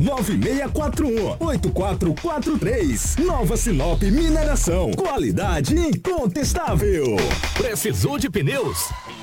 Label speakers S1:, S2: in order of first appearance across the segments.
S1: 9641 8443. Nova Sinop Mineração. Qualidade incontestável.
S2: Precisou de pneus?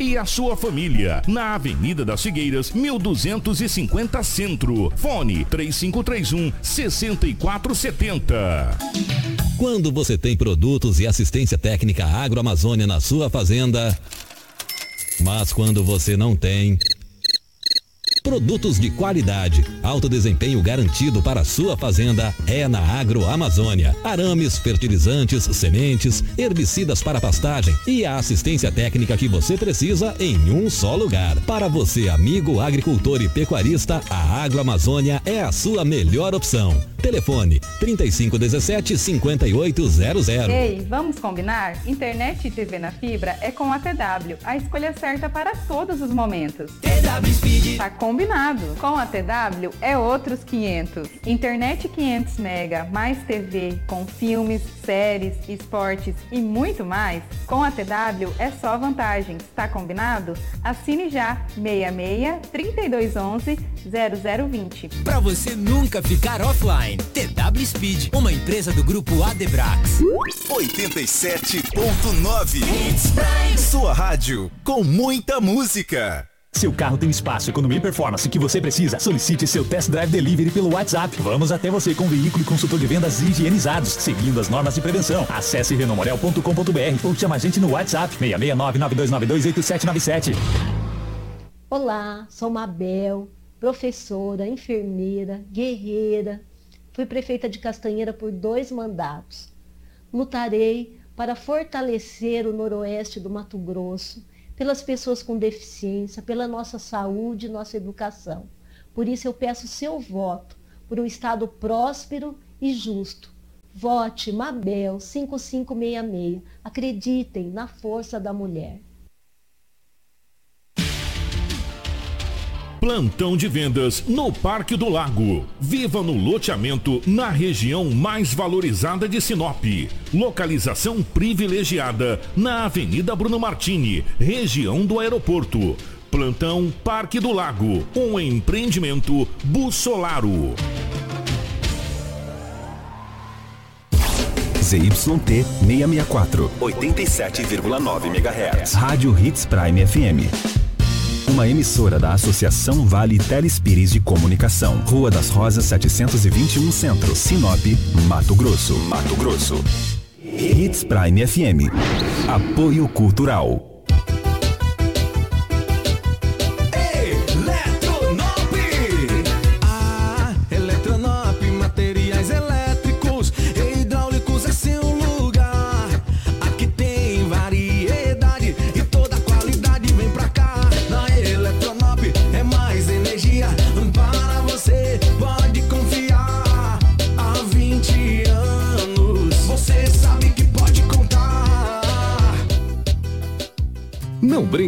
S3: e a sua família. Na Avenida das Figueiras, 1250 Centro. Fone 3531 6470.
S4: Quando você tem produtos e assistência técnica agroamazônia na sua fazenda, mas quando você não tem. Produtos de qualidade, alto desempenho garantido para a sua fazenda é na Agroamazônia. Arames, fertilizantes, sementes, herbicidas para pastagem e a assistência técnica que você precisa em um só lugar. Para você, amigo agricultor e pecuarista, a Agroamazônia é a sua melhor opção. Telefone 3517 5800.
S5: Ei, vamos combinar? Internet e TV na fibra é com a TW, a escolha certa para todos os momentos.
S6: TW Speed.
S5: Tá combinado. Com a TW é outros 500. Internet 500 mega mais TV com filmes, séries, esportes e muito mais. Com a TW é só vantagens. Tá combinado? Assine já 66 3211 0020.
S6: Para você nunca ficar offline. TW Speed, uma empresa do grupo Adebrax.
S7: 87.9 Sua rádio com muita música.
S8: Seu carro tem espaço, economia e performance que você precisa. Solicite seu test drive delivery pelo WhatsApp. Vamos até você com veículo e consultor de vendas higienizados, seguindo as normas de prevenção. Acesse renomorel.com.br ou chama a gente no WhatsApp 66992928797.
S9: Olá, sou Mabel, professora, enfermeira, guerreira. Fui prefeita de Castanheira por dois mandatos. Lutarei para fortalecer o noroeste do Mato Grosso pelas pessoas com deficiência, pela nossa saúde nossa educação. Por isso eu peço seu voto por um Estado próspero e justo. Vote Mabel 5566. Acreditem na força da mulher.
S3: Plantão de vendas no Parque do Lago. Viva no loteamento na região mais valorizada de Sinop. Localização privilegiada na Avenida Bruno Martini, região do aeroporto. Plantão Parque do Lago, um empreendimento Bussolaro.
S7: ZYT 664, 87,9 MHz. Rádio Hits Prime FM. Uma emissora da Associação Vale Telespires de Comunicação. Rua das Rosas 721 Centro, Sinop, Mato Grosso. Mato Grosso. Hits Prime FM. Apoio Cultural.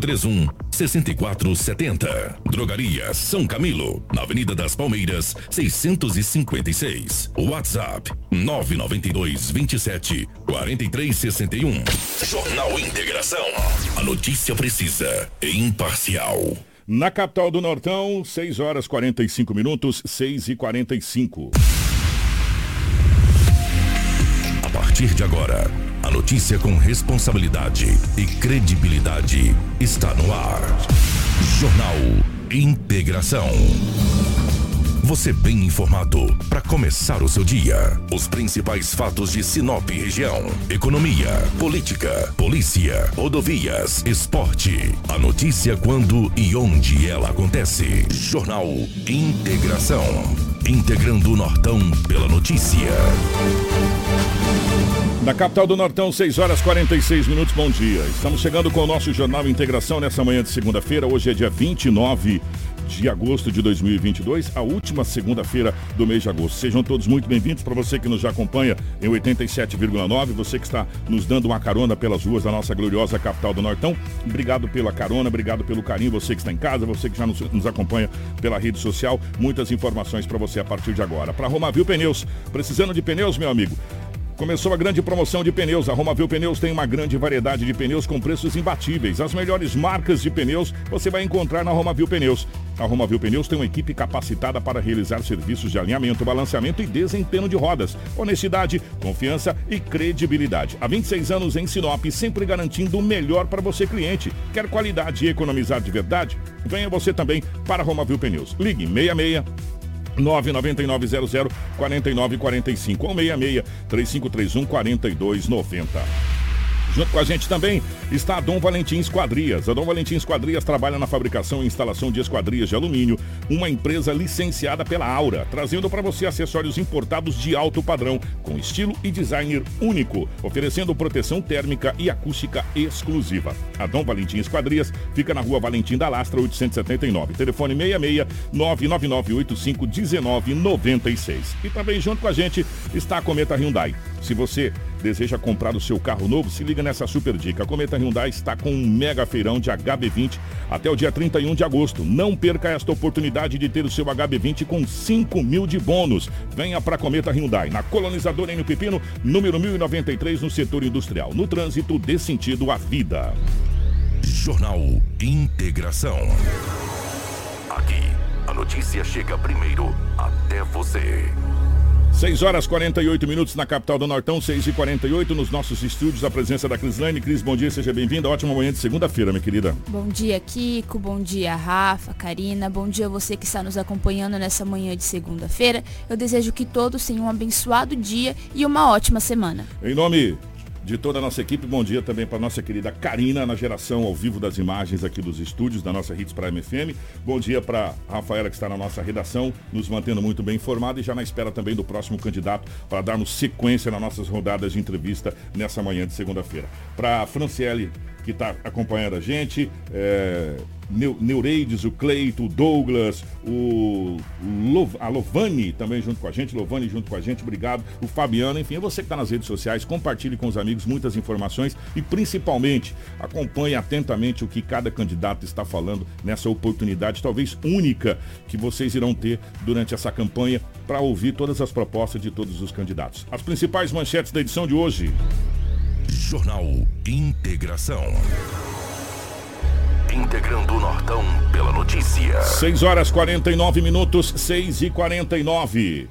S10: 3531 6470. Drogaria São Camilo, na Avenida das Palmeiras, 656. WhatsApp 992 27 4361. Jornal Integração. A notícia precisa e imparcial.
S3: Na capital do Nortão, 6 horas 45 minutos, 6 e 45.
S10: Partir de agora, a notícia com responsabilidade e credibilidade está no ar. Jornal Integração. Você bem informado para começar o seu dia. Os principais fatos de Sinop região: economia, política, polícia, rodovias, esporte. A notícia quando e onde ela acontece. Jornal Integração. Integrando o Nortão pela notícia.
S3: Na capital do Nortão, 6 horas 46 minutos, bom dia. Estamos chegando com o nosso Jornal Integração nessa manhã de segunda-feira. Hoje é dia 29 de agosto de 2022, a última segunda-feira do mês de agosto. Sejam todos muito bem-vindos para você que nos acompanha em 87,9, você que está nos dando uma carona pelas ruas da nossa gloriosa capital do Nortão. Obrigado pela carona, obrigado pelo carinho, você que está em casa, você que já nos, nos acompanha pela rede social. Muitas informações para você a partir de agora. Para Romavil Pneus, precisando de pneus, meu amigo? Começou a grande promoção de pneus. A Romavil Pneus tem uma grande variedade de pneus com preços imbatíveis. As melhores marcas de pneus você vai encontrar na Romavil Pneus. A Romavil Pneus tem uma equipe capacitada para realizar serviços de alinhamento, balanceamento e desempenho de rodas. Honestidade, confiança e credibilidade. Há 26 anos em Sinop, sempre garantindo o melhor para você cliente. Quer qualidade e economizar de verdade? Venha você também para a Romavil Pneus. Ligue 66 99900 4945 ou 66 3531 4290. Junto com a gente também está a Dom Valentim Esquadrias. A Dom Valentim Esquadrias trabalha na fabricação e instalação de esquadrias de alumínio, uma empresa licenciada pela Aura, trazendo para você acessórios importados de alto padrão, com estilo e design único, oferecendo proteção térmica e acústica exclusiva. A Dom Valentim Esquadrias fica na rua Valentim da Lastra, 879. Telefone 66 99985 1996. E também junto com a gente está a Cometa Hyundai. Se você deseja comprar o seu carro novo, se liga nessa super dica. A Cometa Hyundai está com um mega feirão de HB20 até o dia 31 de agosto. Não perca esta oportunidade de ter o seu HB20 com 5 mil de bônus. Venha para a Cometa Hyundai, na colonizadora N Pepino, número 1093, no setor industrial. No trânsito, dê sentido à vida.
S10: Jornal Integração. Aqui, a notícia chega primeiro até você.
S3: 6 horas 48 minutos na capital do Nortão, 6 e 48 nos nossos estúdios, a presença da Crislane. Cris, bom dia, seja bem-vinda. Ótima manhã de segunda-feira, minha querida.
S11: Bom dia, Kiko. Bom dia, Rafa, Karina. Bom dia a você que está nos acompanhando nessa manhã de segunda-feira. Eu desejo que todos tenham um abençoado dia e uma ótima semana.
S3: Em nome de toda a nossa equipe. Bom dia também para nossa querida Karina, na geração ao vivo das imagens aqui dos estúdios da nossa Hits Prime FM. Bom dia para Rafaela, que está na nossa redação, nos mantendo muito bem informado e já na espera também do próximo candidato para darmos sequência nas nossas rodadas de entrevista nessa manhã de segunda-feira. Para Franciele, que está acompanhando a gente, é, Neureides, o Cleito, o Douglas, o Lov, a Lovani também junto com a gente, Lovani junto com a gente, obrigado. O Fabiano, enfim, é você que está nas redes sociais, compartilhe com os amigos muitas informações e principalmente acompanhe atentamente o que cada candidato está falando nessa oportunidade, talvez única, que vocês irão ter durante essa campanha para ouvir todas as propostas de todos os candidatos. As principais manchetes da edição de hoje.
S10: Jornal Integração. Integrando o Nortão pela notícia.
S3: 6 horas 49 minutos, 6 e 49.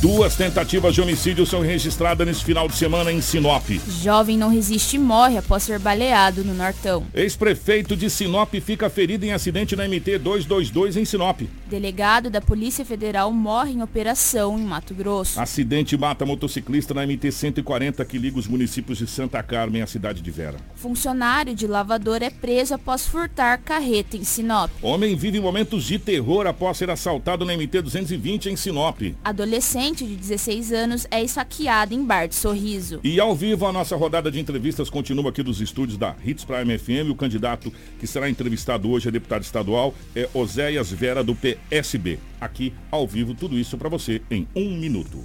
S3: Duas tentativas de homicídio são registradas nesse final de semana em Sinop.
S11: Jovem não resiste e morre após ser baleado no Nortão.
S3: Ex-prefeito de Sinop fica ferido em acidente na MT 222 em Sinop.
S11: Delegado da Polícia Federal morre em operação em Mato Grosso.
S3: Acidente mata motociclista na MT 140 que liga os municípios de Santa Carmen à cidade de Vera.
S11: Funcionário de lavador é preso após furtar carreta em Sinop.
S3: Homem vive momentos de terror após ser assaltado na MT 220 em Sinop.
S11: Adolescente de 16 anos é esfaqueado em bar de sorriso.
S3: E ao vivo a nossa rodada de entrevistas continua aqui dos estúdios da Hits Prime FM. O candidato que será entrevistado hoje é deputado estadual, é Oséias Vera do PSB. Aqui ao vivo tudo isso para você em um minuto.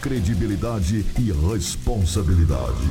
S10: Credibilidade e responsabilidade.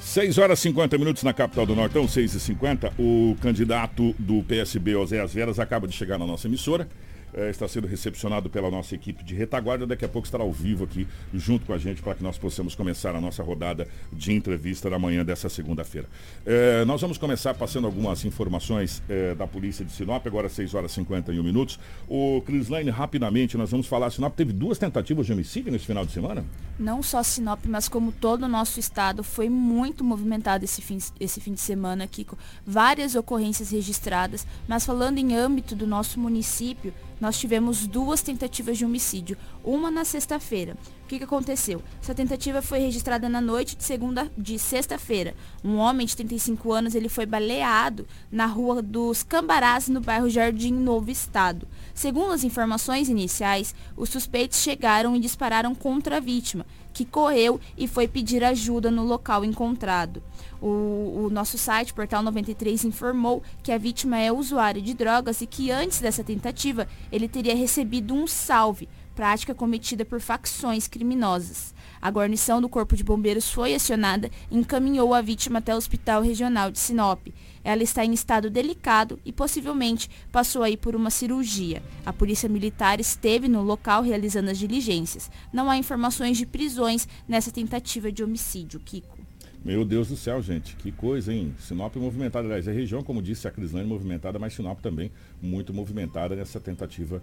S3: 6 horas e 50 minutos na capital do Nortão, 6 e 50 O candidato do PSB, Oséias Veras, acaba de chegar na nossa emissora. É, está sendo recepcionado pela nossa equipe de retaguarda. Daqui a pouco estará ao vivo aqui junto com a gente para que nós possamos começar a nossa rodada de entrevista da manhã dessa segunda-feira. É, nós vamos começar passando algumas informações é, da polícia de Sinop, agora 6 horas e 51 minutos. O Crislaine, rapidamente, nós vamos falar. Sinop teve duas tentativas de homicídio nesse final de semana?
S11: Não só Sinop, mas como todo o nosso estado, foi muito movimentado esse fim, esse fim de semana, Kiko. Várias ocorrências registradas, mas falando em âmbito do nosso município, nós tivemos duas tentativas de homicídio, uma na sexta-feira. O que, que aconteceu? Essa tentativa foi registrada na noite de segunda, de sexta-feira. Um homem de 35 anos, ele foi baleado na rua dos Cambarás, no bairro Jardim Novo Estado. Segundo as informações iniciais, os suspeitos chegaram e dispararam contra a vítima, que correu e foi pedir ajuda no local encontrado. O, o, nosso site, Portal 93, informou que a vítima é usuário de drogas e que antes dessa tentativa ele teria recebido um salve, prática cometida por facções criminosas. A guarnição do Corpo de Bombeiros foi acionada e encaminhou a vítima até o Hospital Regional de Sinop. Ela está em estado delicado e possivelmente passou aí por uma cirurgia. A Polícia Militar esteve no local realizando as diligências. Não há informações de prisões nessa tentativa de homicídio, Kiko.
S3: Meu Deus do céu, gente, que coisa, hein? Sinop movimentada, aliás, a região, como disse a Crislane, movimentada, mas Sinop também muito movimentada nessa tentativa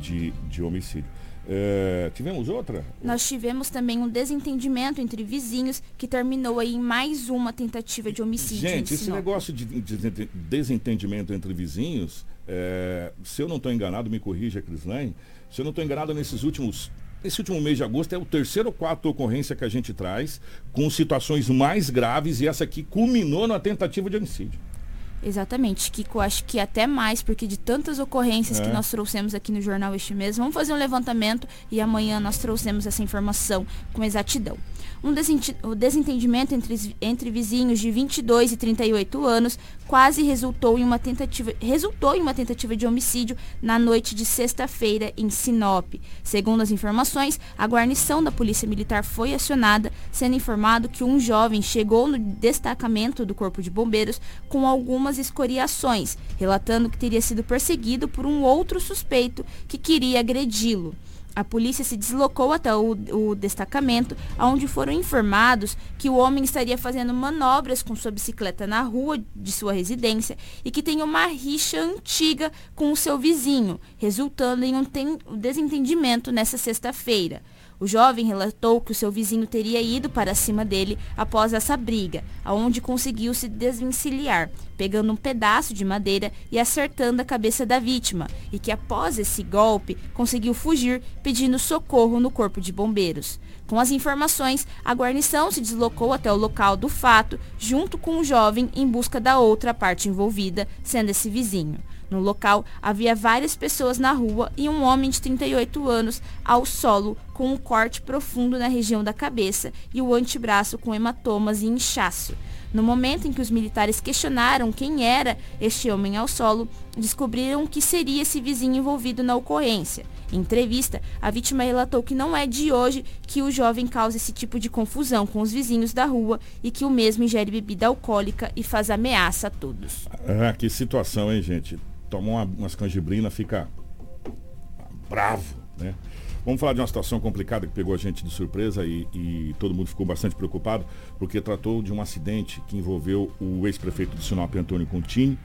S3: de, de homicídio. É, tivemos outra?
S11: Nós tivemos também um desentendimento entre vizinhos que terminou aí em mais uma tentativa de homicídio.
S3: Gente, esse negócio de, de desentendimento entre vizinhos, é, se eu não estou enganado, me corrija, Crislane, se eu não estou enganado, nesses últimos esse último mês de agosto é o terceiro ou quarto ocorrência que a gente traz, com situações mais graves, e essa aqui culminou na tentativa de homicídio.
S11: Exatamente, Kiko, acho que até mais, porque de tantas ocorrências é. que nós trouxemos aqui no jornal este mês, vamos fazer um levantamento e amanhã nós trouxemos essa informação com exatidão. Um desentendimento entre, entre vizinhos de 22 e 38 anos quase resultou em uma tentativa, resultou em uma tentativa de homicídio na noite de sexta-feira em Sinop. Segundo as informações, a guarnição da Polícia Militar foi acionada, sendo informado que um jovem chegou no destacamento do Corpo de Bombeiros com algumas escoriações, relatando que teria sido perseguido por um outro suspeito que queria agredi-lo. A polícia se deslocou até o, o, destacamento, onde foram informados que o homem estaria fazendo manobras com sua bicicleta na rua de sua residência e que tem uma rixa antiga com o seu vizinho, resultando em um desentendimento nessa sexta-feira. O jovem relatou que o seu vizinho teria ido para cima dele após essa briga, aonde conseguiu se desvencilhar, pegando um pedaço de madeira e acertando a cabeça da vítima, e que após esse golpe conseguiu fugir pedindo socorro no corpo de bombeiros. Com as informações, a guarnição se deslocou até o local do fato, junto com o jovem, em busca da outra parte envolvida, sendo esse vizinho. No local, havia várias pessoas na rua e um homem de 38 anos ao solo, com um corte profundo na região da cabeça e o antebraço com hematomas e inchaço. No momento em que os militares questionaram quem era este homem ao solo, descobriram que seria esse vizinho envolvido na ocorrência. Em entrevista, a vítima relatou que não é de hoje que o jovem causa esse tipo de confusão com os vizinhos da rua e que o mesmo ingere bebida alcoólica e faz ameaça a todos.
S3: Ah, que situação, hein, gente? Toma uma, umas canjibrinas, fica bravo, né? Vamos falar de uma situação complicada que pegou a gente de surpresa e, e, todo mundo ficou bastante preocupado, porque tratou de um acidente que envolveu o ex-prefeito de Sinop, Antônio Contini.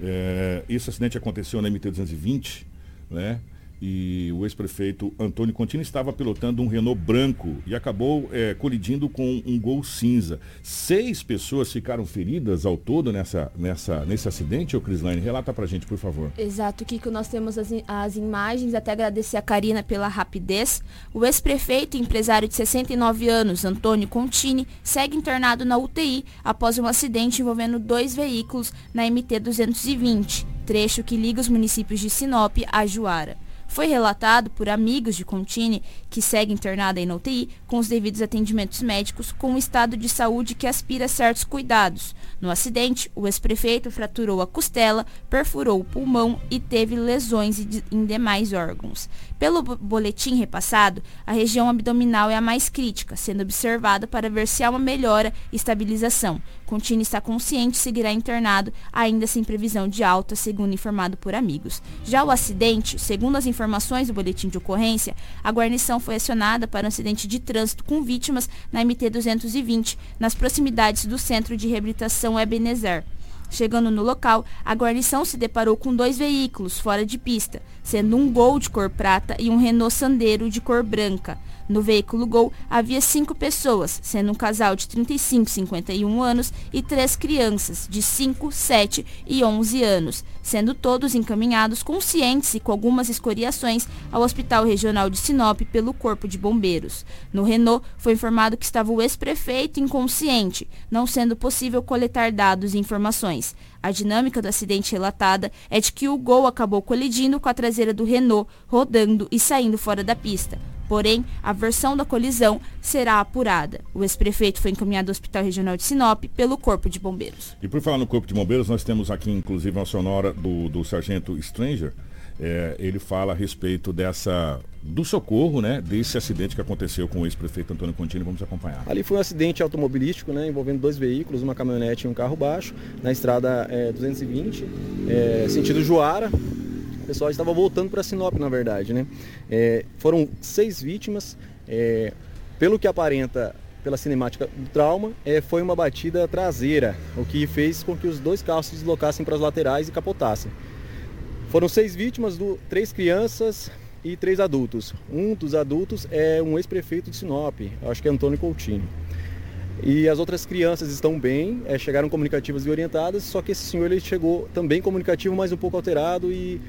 S3: É, esse acidente aconteceu na MT-220, né? E o ex-prefeito Antônio Contini estava pilotando um Renault branco e acabou é, colidindo com um Gol cinza. Seis pessoas ficaram feridas ao todo nessa, nessa, nesse acidente, ô Crislaine? Relata pra gente, por favor.
S11: Exato, Kiko, nós temos as, as imagens, até agradecer a Karina pela rapidez. O ex-prefeito empresário de 69 anos, Antônio Contini, segue internado na UTI após um acidente envolvendo dois veículos na MT-220, trecho que liga os municípios de Sinop a Juara. Foi relatado por amigos de Contini, que segue internada em UTI, com os devidos atendimentos médicos, com um estado de saúde que aspira certos cuidados. No acidente, o ex-prefeito fraturou a costela, perfurou o pulmão e teve lesões em demais órgãos. Pelo boletim repassado, a região abdominal é a mais crítica, sendo observada para ver se há uma melhora e estabilização. Contini está consciente e seguirá internado, ainda sem previsão de alta, segundo informado por amigos. Já o acidente, segundo as informações do boletim de ocorrência, a guarnição foi acionada para um acidente de trânsito com vítimas na MT-220, nas proximidades do Centro de Reabilitação Ebenezer. Chegando no local, a guarnição se deparou com dois veículos fora de pista, sendo um Gol de cor prata e um Renault Sandero de cor branca. No veículo Gol havia cinco pessoas, sendo um casal de 35 e 51 anos e três crianças de 5, 7 e 11 anos, sendo todos encaminhados conscientes e com algumas escoriações ao Hospital Regional de Sinop pelo Corpo de Bombeiros. No Renault, foi informado que estava o ex-prefeito inconsciente, não sendo possível coletar dados e informações. A dinâmica do acidente relatada é de que o Gol acabou colidindo com a traseira do Renault, rodando e saindo fora da pista. Porém, a versão da colisão será apurada. O ex-prefeito foi encaminhado ao Hospital Regional de Sinop pelo Corpo de Bombeiros.
S3: E por falar no Corpo de Bombeiros, nós temos aqui inclusive uma sonora do, do Sargento Stranger. É, ele fala a respeito dessa do socorro, né, desse acidente que aconteceu com o ex-prefeito Antônio Contini. Vamos acompanhar.
S12: Ali foi um acidente automobilístico, né, envolvendo dois veículos, uma caminhonete e um carro baixo, na estrada é, 220, é, sentido Juara. O pessoal estava voltando para Sinop, na verdade, né? É, foram seis vítimas. É, pelo que aparenta pela cinemática do trauma, é, foi uma batida traseira, o que fez com que os dois carros se deslocassem para as laterais e capotassem. Foram seis vítimas, do, três crianças e três adultos. Um dos adultos é um ex-prefeito de Sinop, acho que é Antônio Coutinho. E as outras crianças estão bem, é, chegaram comunicativas e orientadas, só que esse senhor ele chegou também comunicativo, mas um pouco alterado e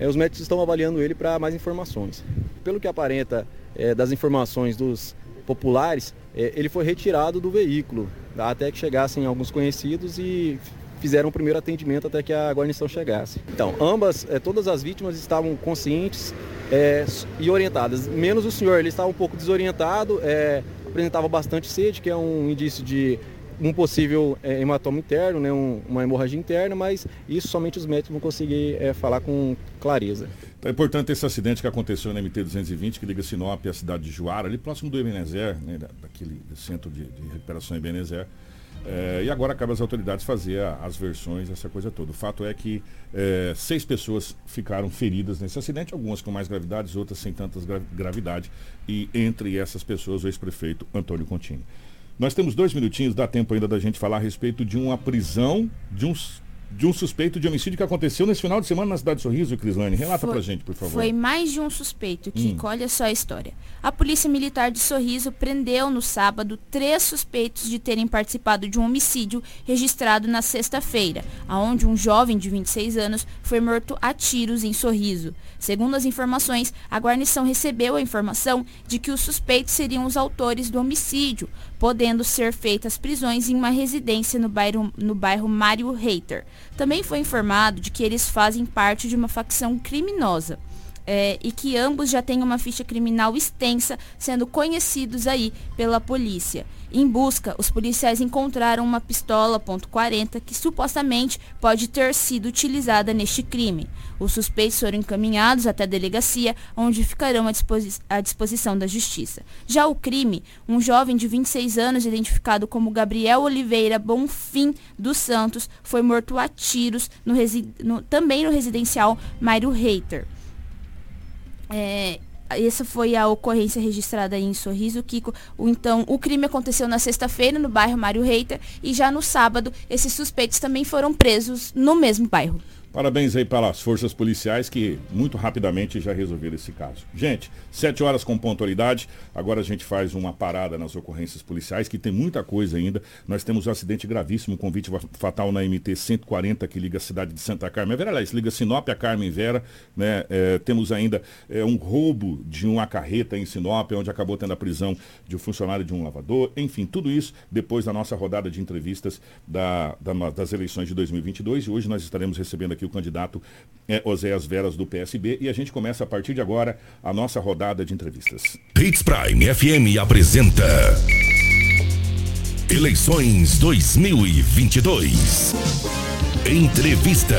S12: os médicos estão avaliando ele para mais informações. Pelo que aparenta é, das informações dos populares, é, ele foi retirado do veículo, até que chegassem alguns conhecidos e fizeram o primeiro atendimento até que a guarnição chegasse. Então, ambas, é, todas as vítimas estavam conscientes é, e orientadas, menos o senhor, ele estava um pouco desorientado, é, apresentava bastante sede, que é um indício de um possível é, hematoma interno, né, um, uma hemorragia interna, mas isso somente os médicos vão conseguir é, falar com clareza.
S3: Então, é importante esse acidente que aconteceu na MT-220, que liga Sinop à cidade de Juara, ali próximo do Ebenezer, né, daquele centro de, de recuperação Ebenezer. É, e agora cabe às autoridades fazer as versões, essa coisa toda. O fato é que é, seis pessoas ficaram feridas nesse acidente, algumas com mais gravidade, outras sem tantas gra gravidade. E entre essas pessoas, o ex-prefeito Antônio Contini. Nós temos dois minutinhos, dá tempo ainda da gente falar a respeito de uma prisão de, uns, de um suspeito de homicídio que aconteceu nesse final de semana na cidade de Sorriso, Crislane. Relata
S11: Foi-
S3: pra gente, por favor.
S11: Foi mais de um suspeito, Kiko.
S3: Hum.
S11: Olha só a história. A Polícia Militar de Sorriso prendeu no sábado três suspeitos de terem participado de um homicídio registrado na sexta-feira, aonde um jovem de 26 anos foi morto a tiros em Sorriso. Segundo as informações, a guarnição recebeu a informação de que os suspeitos seriam os autores do homicídio, podendo ser feitas prisões em uma residência no bairro, no bairro Mário Reiter. Também foi informado de que eles fazem parte de uma facção criminosa. é, e que ambos já têm uma ficha criminal extensa, sendo conhecidos aí pela polícia. Em busca, os policiais encontraram uma pistola .40 que supostamente pode ter sido utilizada neste crime. Os suspeitos foram encaminhados até a delegacia, onde ficarão à, disposi- à disposição da justiça. Já o crime, um jovem de 26 anos, identificado como Gabriel Oliveira Bonfim dos Santos, foi morto a tiros no no- também no residencial Mairo Reiter. É, essa foi a ocorrência registrada em Sorriso, Kiko. Então, o crime aconteceu na sexta-feira no bairro Mário Reiter e já no sábado esses suspeitos também foram presos no mesmo bairro.
S3: Parabéns aí para as forças policiais que muito rapidamente já resolveram esse caso. Gente, 7 horas com pontualidade. Agora a gente faz uma parada nas ocorrências policiais, que tem muita coisa ainda. Nós temos um acidente gravíssimo, convite fatal na MT 140, que liga a cidade de Santa Carmen. Vera, aliás, liga Sinop a Carmen Vera. Né? É, temos ainda é, um roubo de uma carreta em Sinop, onde acabou tendo a prisão de um funcionário de um lavador. Enfim, tudo isso depois da nossa rodada de entrevistas da- da- das eleições de 2022. E hoje nós estaremos recebendo aqui o candidato é, Oséias Veras do PSB. E a gente começa a partir de agora a nossa rodada de entrevistas.
S10: Hits Prime FM apresenta Eleições 2022. Entrevista.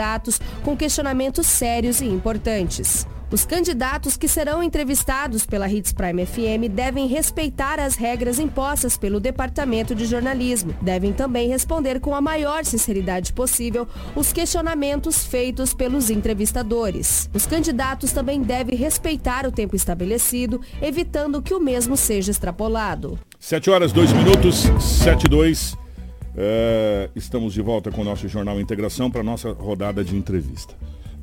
S13: com questionamentos sérios e importantes. Os candidatos que serão entrevistados pela Hits Prime FM devem respeitar as regras impostas pelo Departamento de Jornalismo. Devem também responder com a maior sinceridade possível os questionamentos feitos pelos entrevistadores. Os candidatos também devem respeitar o tempo estabelecido, evitando que o mesmo seja extrapolado.
S3: 7 horas, 2 minutos, 7 e 2. É, estamos de volta com o nosso Jornal Integração para a nossa rodada de entrevista.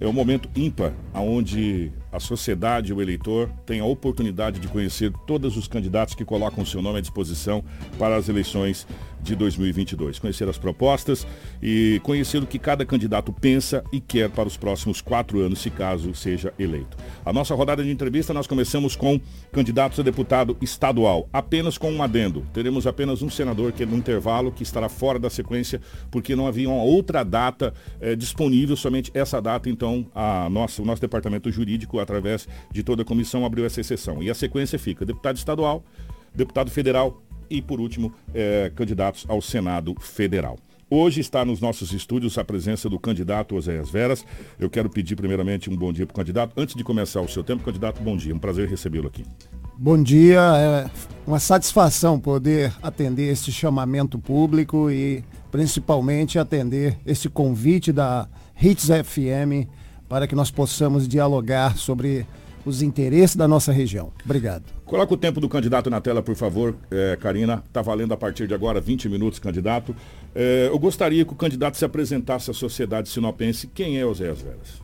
S3: É um momento ímpar, onde a sociedade, o eleitor, tem a oportunidade de conhecer todos os candidatos que colocam seu nome à disposição para as eleições de 2022. Conhecer as propostas e conhecer o que cada candidato pensa e quer para os próximos quatro anos, se caso seja eleito. A nossa rodada de entrevista nós começamos com candidatos a deputado estadual, apenas com um adendo. Teremos apenas um senador que é no intervalo, que estará fora da sequência, porque não havia uma outra data eh, disponível, somente essa data, então a nossa, o nosso departamento jurídico, através de toda a comissão, abriu essa exceção. E a sequência fica deputado estadual, deputado federal e, por último, eh, candidatos ao Senado Federal. Hoje está nos nossos estúdios a presença do candidato Oséias Veras. Eu quero pedir primeiramente um bom dia para o candidato. Antes de começar o seu tempo, candidato, bom dia. Um prazer recebê-lo aqui.
S14: Bom dia, é uma satisfação poder atender este chamamento público e principalmente atender esse convite da Hits FM para que nós possamos dialogar sobre os interesses da nossa região. Obrigado.
S3: Coloca o tempo do candidato na tela, por favor, é, Karina. Está valendo a partir de agora 20 minutos, candidato. É, eu gostaria que o candidato se apresentasse à sociedade sinopense. Quem é Oséias Veras?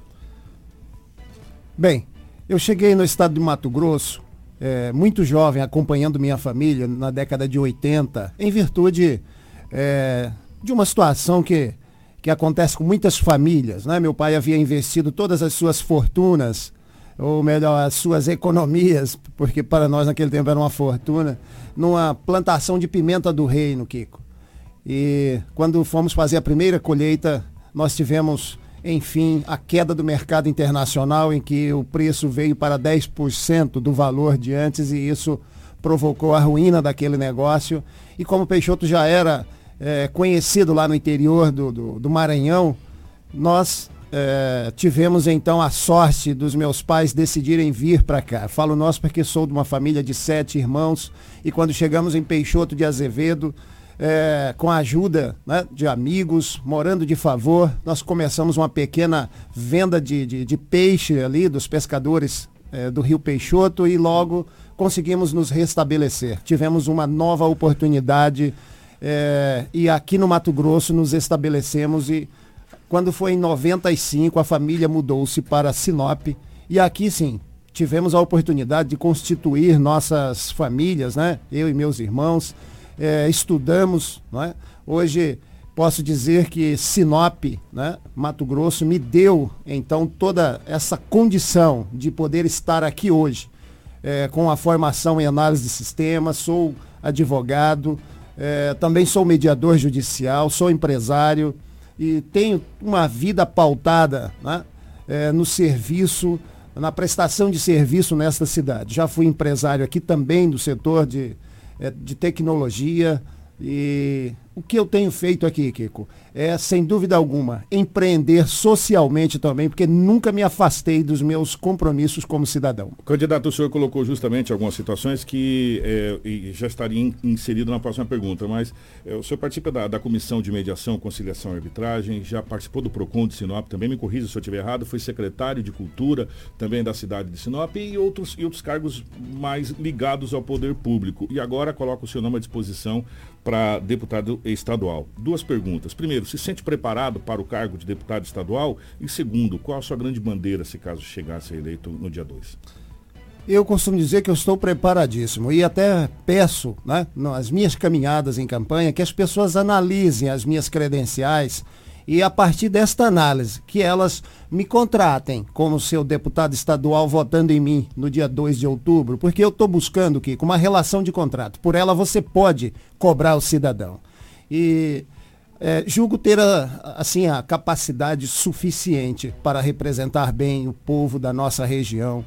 S14: Bem, eu cheguei no estado de Mato Grosso, é, muito jovem, acompanhando minha família na década de 80, em virtude é, de uma situação que, que acontece com muitas famílias. Né? Meu pai havia investido todas as suas fortunas, ou melhor, as suas economias, porque para nós naquele tempo era uma fortuna, numa plantação de pimenta do reino, Kiko. E quando fomos fazer a primeira colheita, nós tivemos, enfim, a queda do mercado internacional, em que o preço veio para 10% do valor de antes, e isso provocou a ruína daquele negócio. E como Peixoto já era é, conhecido lá no interior do, do, do Maranhão, nós é, tivemos então a sorte dos meus pais decidirem vir para cá. Falo nós porque sou de uma família de sete irmãos e quando chegamos em Peixoto de Azevedo, é, com a ajuda né, de amigos, morando de favor, nós começamos uma pequena venda de, de, de peixe ali dos pescadores é, do Rio Peixoto e logo conseguimos nos restabelecer. Tivemos uma nova oportunidade é, e aqui no Mato Grosso nos estabelecemos e quando foi em 95 a família mudou-se para Sinop e aqui sim tivemos a oportunidade de constituir nossas famílias, né? Eu e meus irmãos é, estudamos, não é? Hoje posso dizer que Sinop, né, Mato Grosso, me deu então toda essa condição de poder estar aqui hoje, é, com a formação em análise de sistemas, sou advogado, é, também sou mediador judicial, sou empresário e tenho uma vida pautada né, é, no serviço, na prestação de serviço nesta cidade. Já fui empresário aqui também do setor de é, de tecnologia. E o que eu tenho feito aqui, Kiko, é, sem dúvida alguma, empreender socialmente também, porque nunca me afastei dos meus compromissos como cidadão.
S3: Candidato, o senhor colocou justamente algumas situações que é, já estaria inserido na próxima pergunta, mas é, o senhor participa da, da, Comissão de Mediação, Conciliação e Arbitragem, já participou do PROCON de Sinop, também me corrija se eu estiver errado, foi secretário de Cultura também da cidade de Sinop e outros, e outros cargos mais ligados ao poder público. E agora coloca o seu nome à disposição para deputado estadual. Duas perguntas. Primeiro, se sente preparado para o cargo de deputado estadual? E segundo, qual a sua grande bandeira se caso chegasse eleito no dia 2?
S14: Eu costumo dizer que eu estou preparadíssimo e até peço, né, nas minhas caminhadas em campanha, que as pessoas analisem as minhas credenciais e a partir desta análise, que elas me contratem como seu deputado estadual votando em mim no dia 2 de outubro, porque eu estou buscando, com uma relação de contrato. Por ela você pode cobrar o cidadão. E é, julgo ter a, assim, a capacidade suficiente para representar bem o povo da nossa região.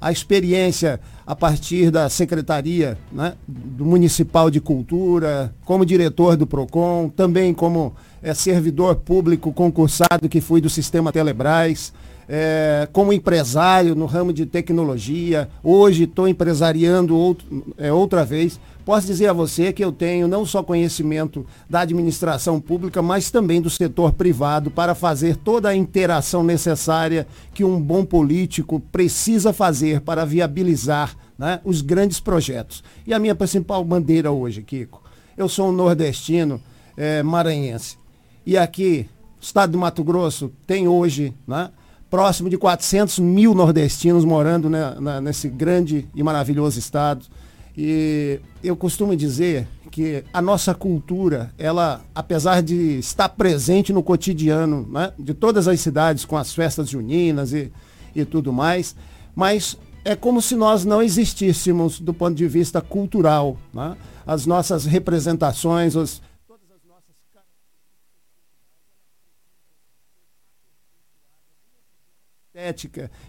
S14: A experiência a partir da Secretaria né, do Municipal de Cultura, como diretor do PROCON, também como é, servidor público concursado que fui do sistema Telebrás, é, como empresário no ramo de tecnologia, hoje estou empresariando outro, é, outra vez. Posso dizer a você que eu tenho não só conhecimento da administração pública, mas também do setor privado para fazer toda a interação necessária que um bom político precisa fazer para viabilizar né, os grandes projetos. E a minha principal bandeira hoje, Kiko, eu sou um nordestino é, maranhense. E aqui, o estado do Mato Grosso tem hoje né, próximo de 400 mil nordestinos morando né, na, nesse grande e maravilhoso estado. E eu costumo dizer que a nossa cultura, ela, apesar de estar presente no cotidiano né, de todas as cidades, com as festas juninas e, e tudo mais, mas é como se nós não existíssemos do ponto de vista cultural. Né? As nossas representações, os,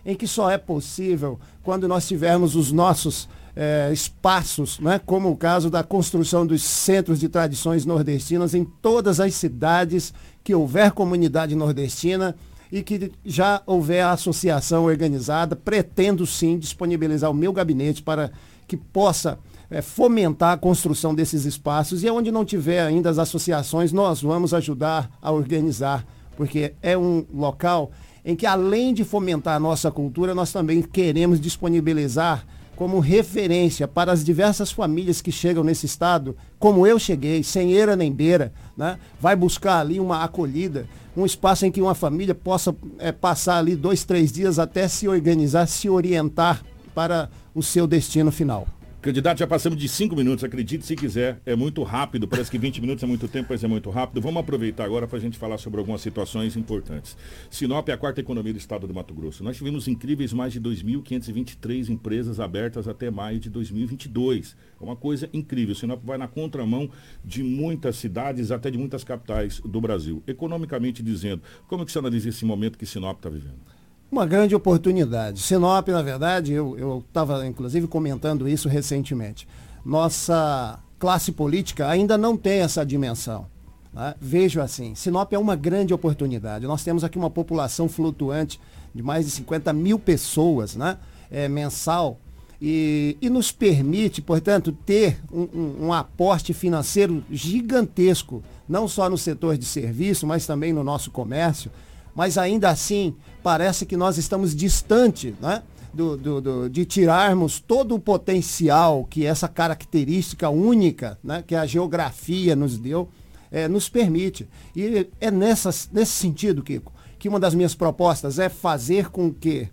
S14: em que só é possível quando nós tivermos os nossos é, espaços, né, como o caso da construção dos centros de tradições nordestinas em todas as cidades que houver comunidade nordestina e que já houver a associação organizada, pretendo sim disponibilizar o meu gabinete para que possa é, fomentar a construção desses espaços e onde não tiver ainda as associações, nós vamos ajudar a organizar, porque é um local em que além de fomentar a nossa cultura, nós também queremos disponibilizar como referência para as diversas famílias que chegam nesse estado, como eu cheguei, sem eira nem beira, né? vai buscar ali uma acolhida, um espaço em que uma família possa é, passar ali dois, três dias até se organizar, se orientar para o seu destino final.
S3: Candidato, já passamos de cinco minutos, acredite se quiser, é muito rápido, parece que 20 minutos é muito tempo, mas é muito rápido. Vamos aproveitar agora para a gente falar sobre algumas situações importantes. Sinop é a quarta economia do estado do Mato Grosso. Nós tivemos incríveis mais de 2.523 empresas abertas até maio de 2022. É uma coisa incrível. Sinop vai na contramão de muitas cidades, até de muitas capitais do Brasil. Economicamente dizendo, como é que você analisa esse momento que Sinop está vivendo?
S14: Uma grande oportunidade. Sinop, na verdade, eu estava inclusive comentando isso recentemente. Nossa classe política ainda não tem essa dimensão. Né? Vejo assim, Sinop é uma grande oportunidade. Nós temos aqui uma população flutuante de mais de 50 mil pessoas né? É, mensal e, e, nos permite, portanto, ter um, um, um aporte financeiro gigantesco, não só no setor de serviço, mas também no nosso comércio mas ainda assim parece que nós estamos distante né, do, do, do, de tirarmos todo o potencial que essa característica única né, que a geografia nos deu, é, nos permite. E é nessa, nesse sentido, Kiko, que uma das minhas propostas é fazer com que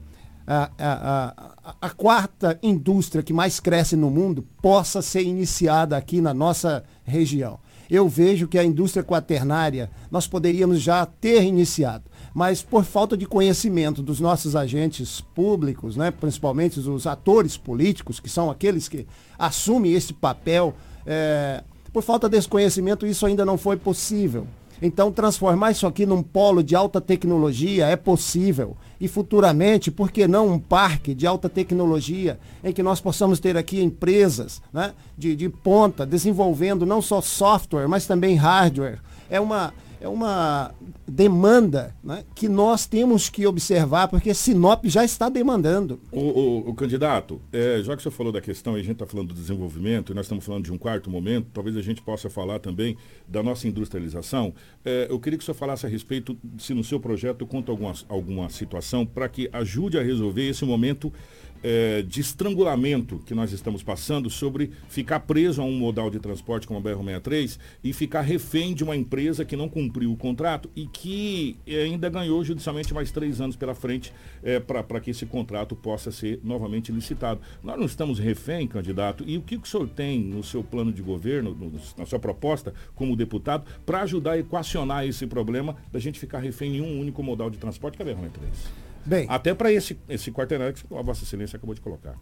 S14: a, a, a, a, quarta indústria que mais cresce no mundo possa ser iniciada aqui na nossa região. Eu vejo que a indústria quaternária nós poderíamos já ter iniciado mas por falta de conhecimento dos nossos agentes públicos, né, principalmente os atores políticos, que são aqueles que assumem esse papel, é, por falta desse conhecimento isso ainda não foi possível. Então, transformar isso aqui num polo de alta tecnologia é possível. E futuramente, por que não um parque de alta tecnologia em que nós possamos ter aqui empresas né, de, de ponta desenvolvendo não só software, mas também hardware? É uma, é uma demanda né, que nós temos que observar, porque Sinop já está demandando.
S3: O, o, o candidato, é, já que você falou da questão, e a gente está falando do desenvolvimento, e nós estamos falando de um quarto momento, talvez a gente possa falar também da nossa industrialização. É, eu queria que o senhor falasse a respeito, se no seu projeto conta alguma, alguma situação para que ajude a resolver esse momento é, de estrangulamento que nós estamos passando sobre ficar preso a um modal de transporte como a BR-63 e ficar refém de uma empresa que não cumpriu o contrato e que ainda ganhou judicialmente mais três anos pela frente é, para que esse contrato possa ser novamente licitado. Nós não estamos refém, candidato, e o que o senhor tem no seu plano de governo, no, na sua proposta como deputado, para ajudar a equacionar esse problema da gente ficar refém em um único modal de transporte que é a BR-63?
S14: Bem,
S3: Até para esse, esse quaternário que a Vossa Excelência acabou de colocar.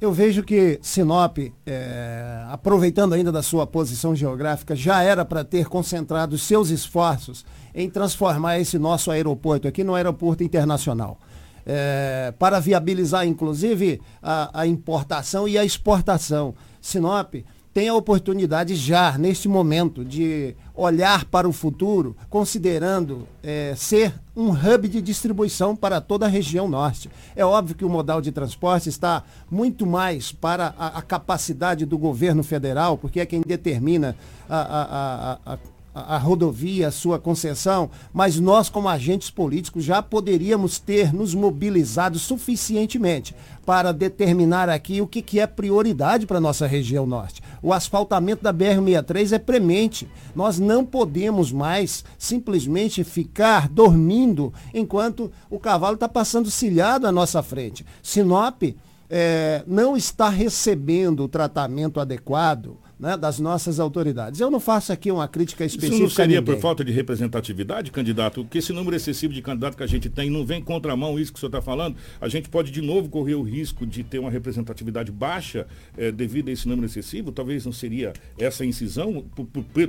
S14: Eu vejo que Sinop, é, aproveitando ainda da sua posição geográfica, já era para ter concentrado seus esforços em transformar esse nosso aeroporto aqui no aeroporto internacional. É, para viabilizar, inclusive, a, a importação e a exportação. Sinop tem a oportunidade já, neste momento, de olhar para o futuro, considerando é, ser um hub de distribuição para toda a região norte. É óbvio que o modal de transporte está muito mais para a, a capacidade do governo federal, porque é quem determina a, a, a a, rodovia, a sua concessão, mas nós, como agentes políticos, já poderíamos ter nos mobilizado suficientemente para determinar aqui o que, que é prioridade para a nossa região norte. O asfaltamento da BR-63 é premente. Nós não podemos mais simplesmente ficar dormindo enquanto o cavalo está passando cilhado à nossa frente. Sinop é, não está recebendo o tratamento adequado né, das nossas autoridades. Eu não faço aqui uma crítica específica. Isso
S3: não seria por falta de representatividade, candidato? Que esse número excessivo de candidato que a gente tem não vem contramão isso que o senhor está falando? A gente pode de novo correr o risco de ter uma representatividade baixa eh, devido a esse número excessivo? Talvez não seria essa incisão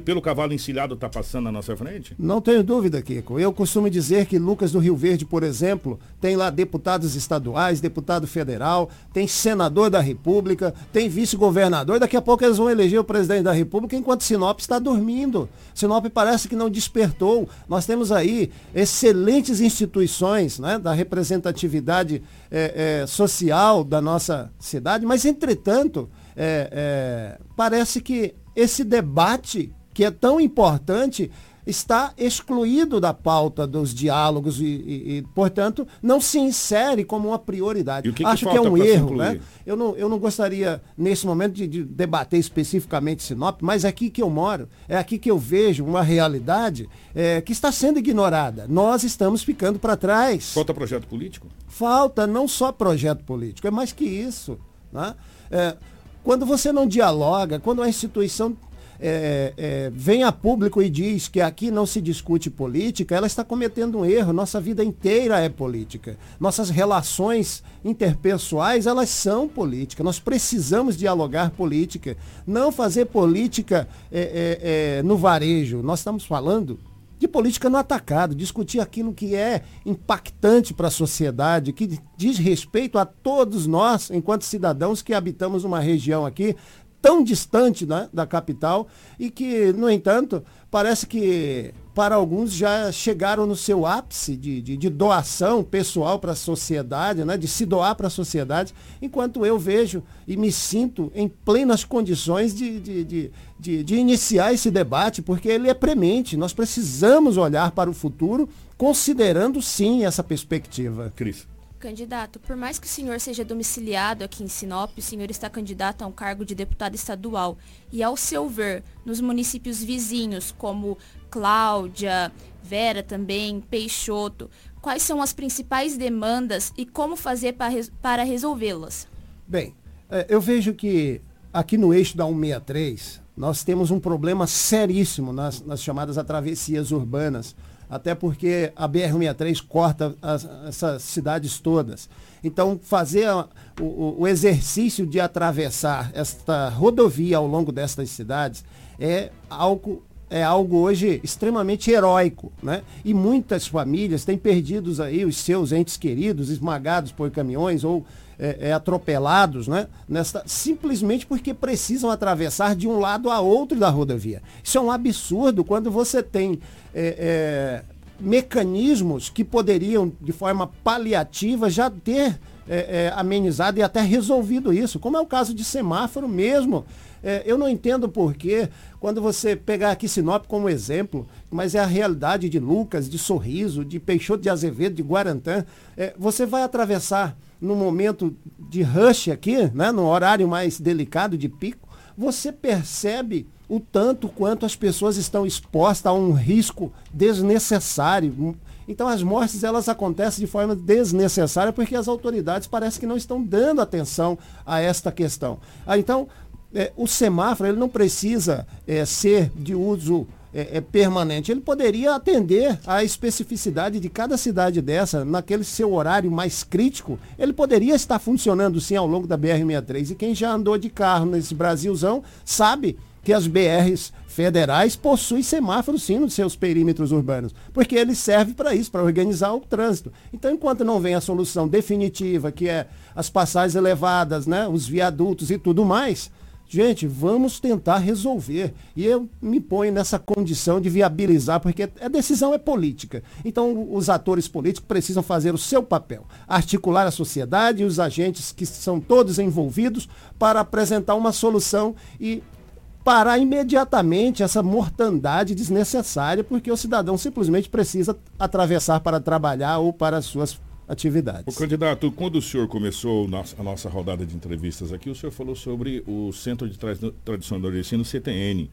S3: pelo cavalo encilhado está passando na nossa frente?
S14: Não tenho dúvida, Kiko. Eu costumo dizer que Lucas do Rio Verde, por exemplo, tem lá deputados estaduais, deputado federal, tem senador da República, tem vice-governador. Daqui a pouco eles vão eleger o presidente da República enquanto Sinop está dormindo. Sinop parece que não despertou. Nós temos aí excelentes instituições né, da representatividade é, é, social da nossa cidade, mas, entretanto, é, parece que esse debate, que é tão importante, está excluído da pauta dos diálogos e, e, e portanto, não se insere como uma prioridade.
S3: Que
S14: Acho
S3: que,
S14: que, é um erro. Né? Eu, não, eu não gostaria, nesse momento, de, de, debater especificamente Sinop, mas é aqui que eu moro, é aqui que eu vejo uma realidade é, que está sendo ignorada. Nós estamos ficando para trás.
S3: Falta projeto político?
S14: Falta não só projeto político, é mais que isso. Né? É, quando você não dialoga, quando a instituição é, é, vem a público e diz que aqui não se discute política, ela está cometendo um erro. Nossa vida inteira é política. Nossas relações interpessoais, elas são política. Nós precisamos dialogar política. Não fazer política é, é, é no varejo. Nós estamos falando de política no atacado, discutir aquilo que é impactante para a sociedade, que diz respeito a todos nós, enquanto cidadãos que habitamos uma região aqui tão distante né, da capital e que, no entanto, parece que para alguns já chegaram no seu ápice de, de, de doação pessoal para a sociedade, né, de se doar para a sociedade, enquanto eu vejo e me sinto em plenas condições de, de, de, de, de iniciar esse debate, porque ele é premente. Nós precisamos olhar para o futuro considerando sim essa perspectiva.
S3: Cris.
S11: Candidato, por mais que o senhor seja domiciliado aqui em Sinop, o senhor está candidato a um cargo de deputado estadual. E ao seu ver, nos municípios vizinhos, como Cláudia, Vera também, Peixoto, quais são as principais demandas e como fazer para resolvê-las?
S14: Bem, é, eu vejo que aqui no eixo da 163, nós temos um problema seríssimo nas, nas chamadas travessias urbanas até porque a BR-163 corta as, essas cidades todas. Então, fazer a, o, o, exercício de atravessar esta rodovia ao longo destas cidades é algo, é algo hoje extremamente heróico. Né? E muitas famílias têm perdido aí os seus entes queridos, esmagados por caminhões ou é, é, atropelados, né? Nesta, simplesmente porque precisam atravessar de um lado a outro da rodovia. Isso é um absurdo quando você tem é, é mecanismos que poderiam, de forma paliativa, já ter é, é, amenizado e até resolvido isso, como é o caso de semáforo mesmo. É, eu não entendo porquê, quando você pegar aqui Sinop como exemplo, mas é a realidade de Lucas, de Sorriso, de Peixoto de Azevedo, de Guarantã, é, você vai atravessar no momento de rush aqui, né, no horário mais delicado de pico, você percebe o tanto quanto as pessoas estão expostas a um risco desnecessário. Então as mortes elas acontecem de forma desnecessária porque as autoridades parece que não estão dando atenção a esta questão. Ah, então é, o semáforo ele não precisa é, ser de uso é, é, permanente. Ele poderia atender à especificidade de cada cidade dessa, naquele seu horário mais crítico. Ele poderia estar funcionando sim ao longo da BR-63. E quem já andou de carro nesse Brasilzão sabe que as BRs federais possuem semáforos sim nos seus perímetros urbanos, porque ele serve para isso, para organizar o trânsito. Então, enquanto não vem a solução definitiva, que é as passagens elevadas, né, os viadutos e tudo mais, Gente, vamos tentar resolver. E eu me ponho nessa condição de viabilizar, porque a decisão é política. Então, os atores políticos precisam fazer o seu papel, articular a sociedade e os agentes que são todos envolvidos para apresentar uma solução e parar imediatamente essa mortandade desnecessária, porque o cidadão simplesmente precisa atravessar para trabalhar ou para as suas atividades.
S3: O candidato, quando o senhor começou a nossa rodada de entrevistas aqui, o senhor falou sobre o Centro de Tradição Nordestina, CTN.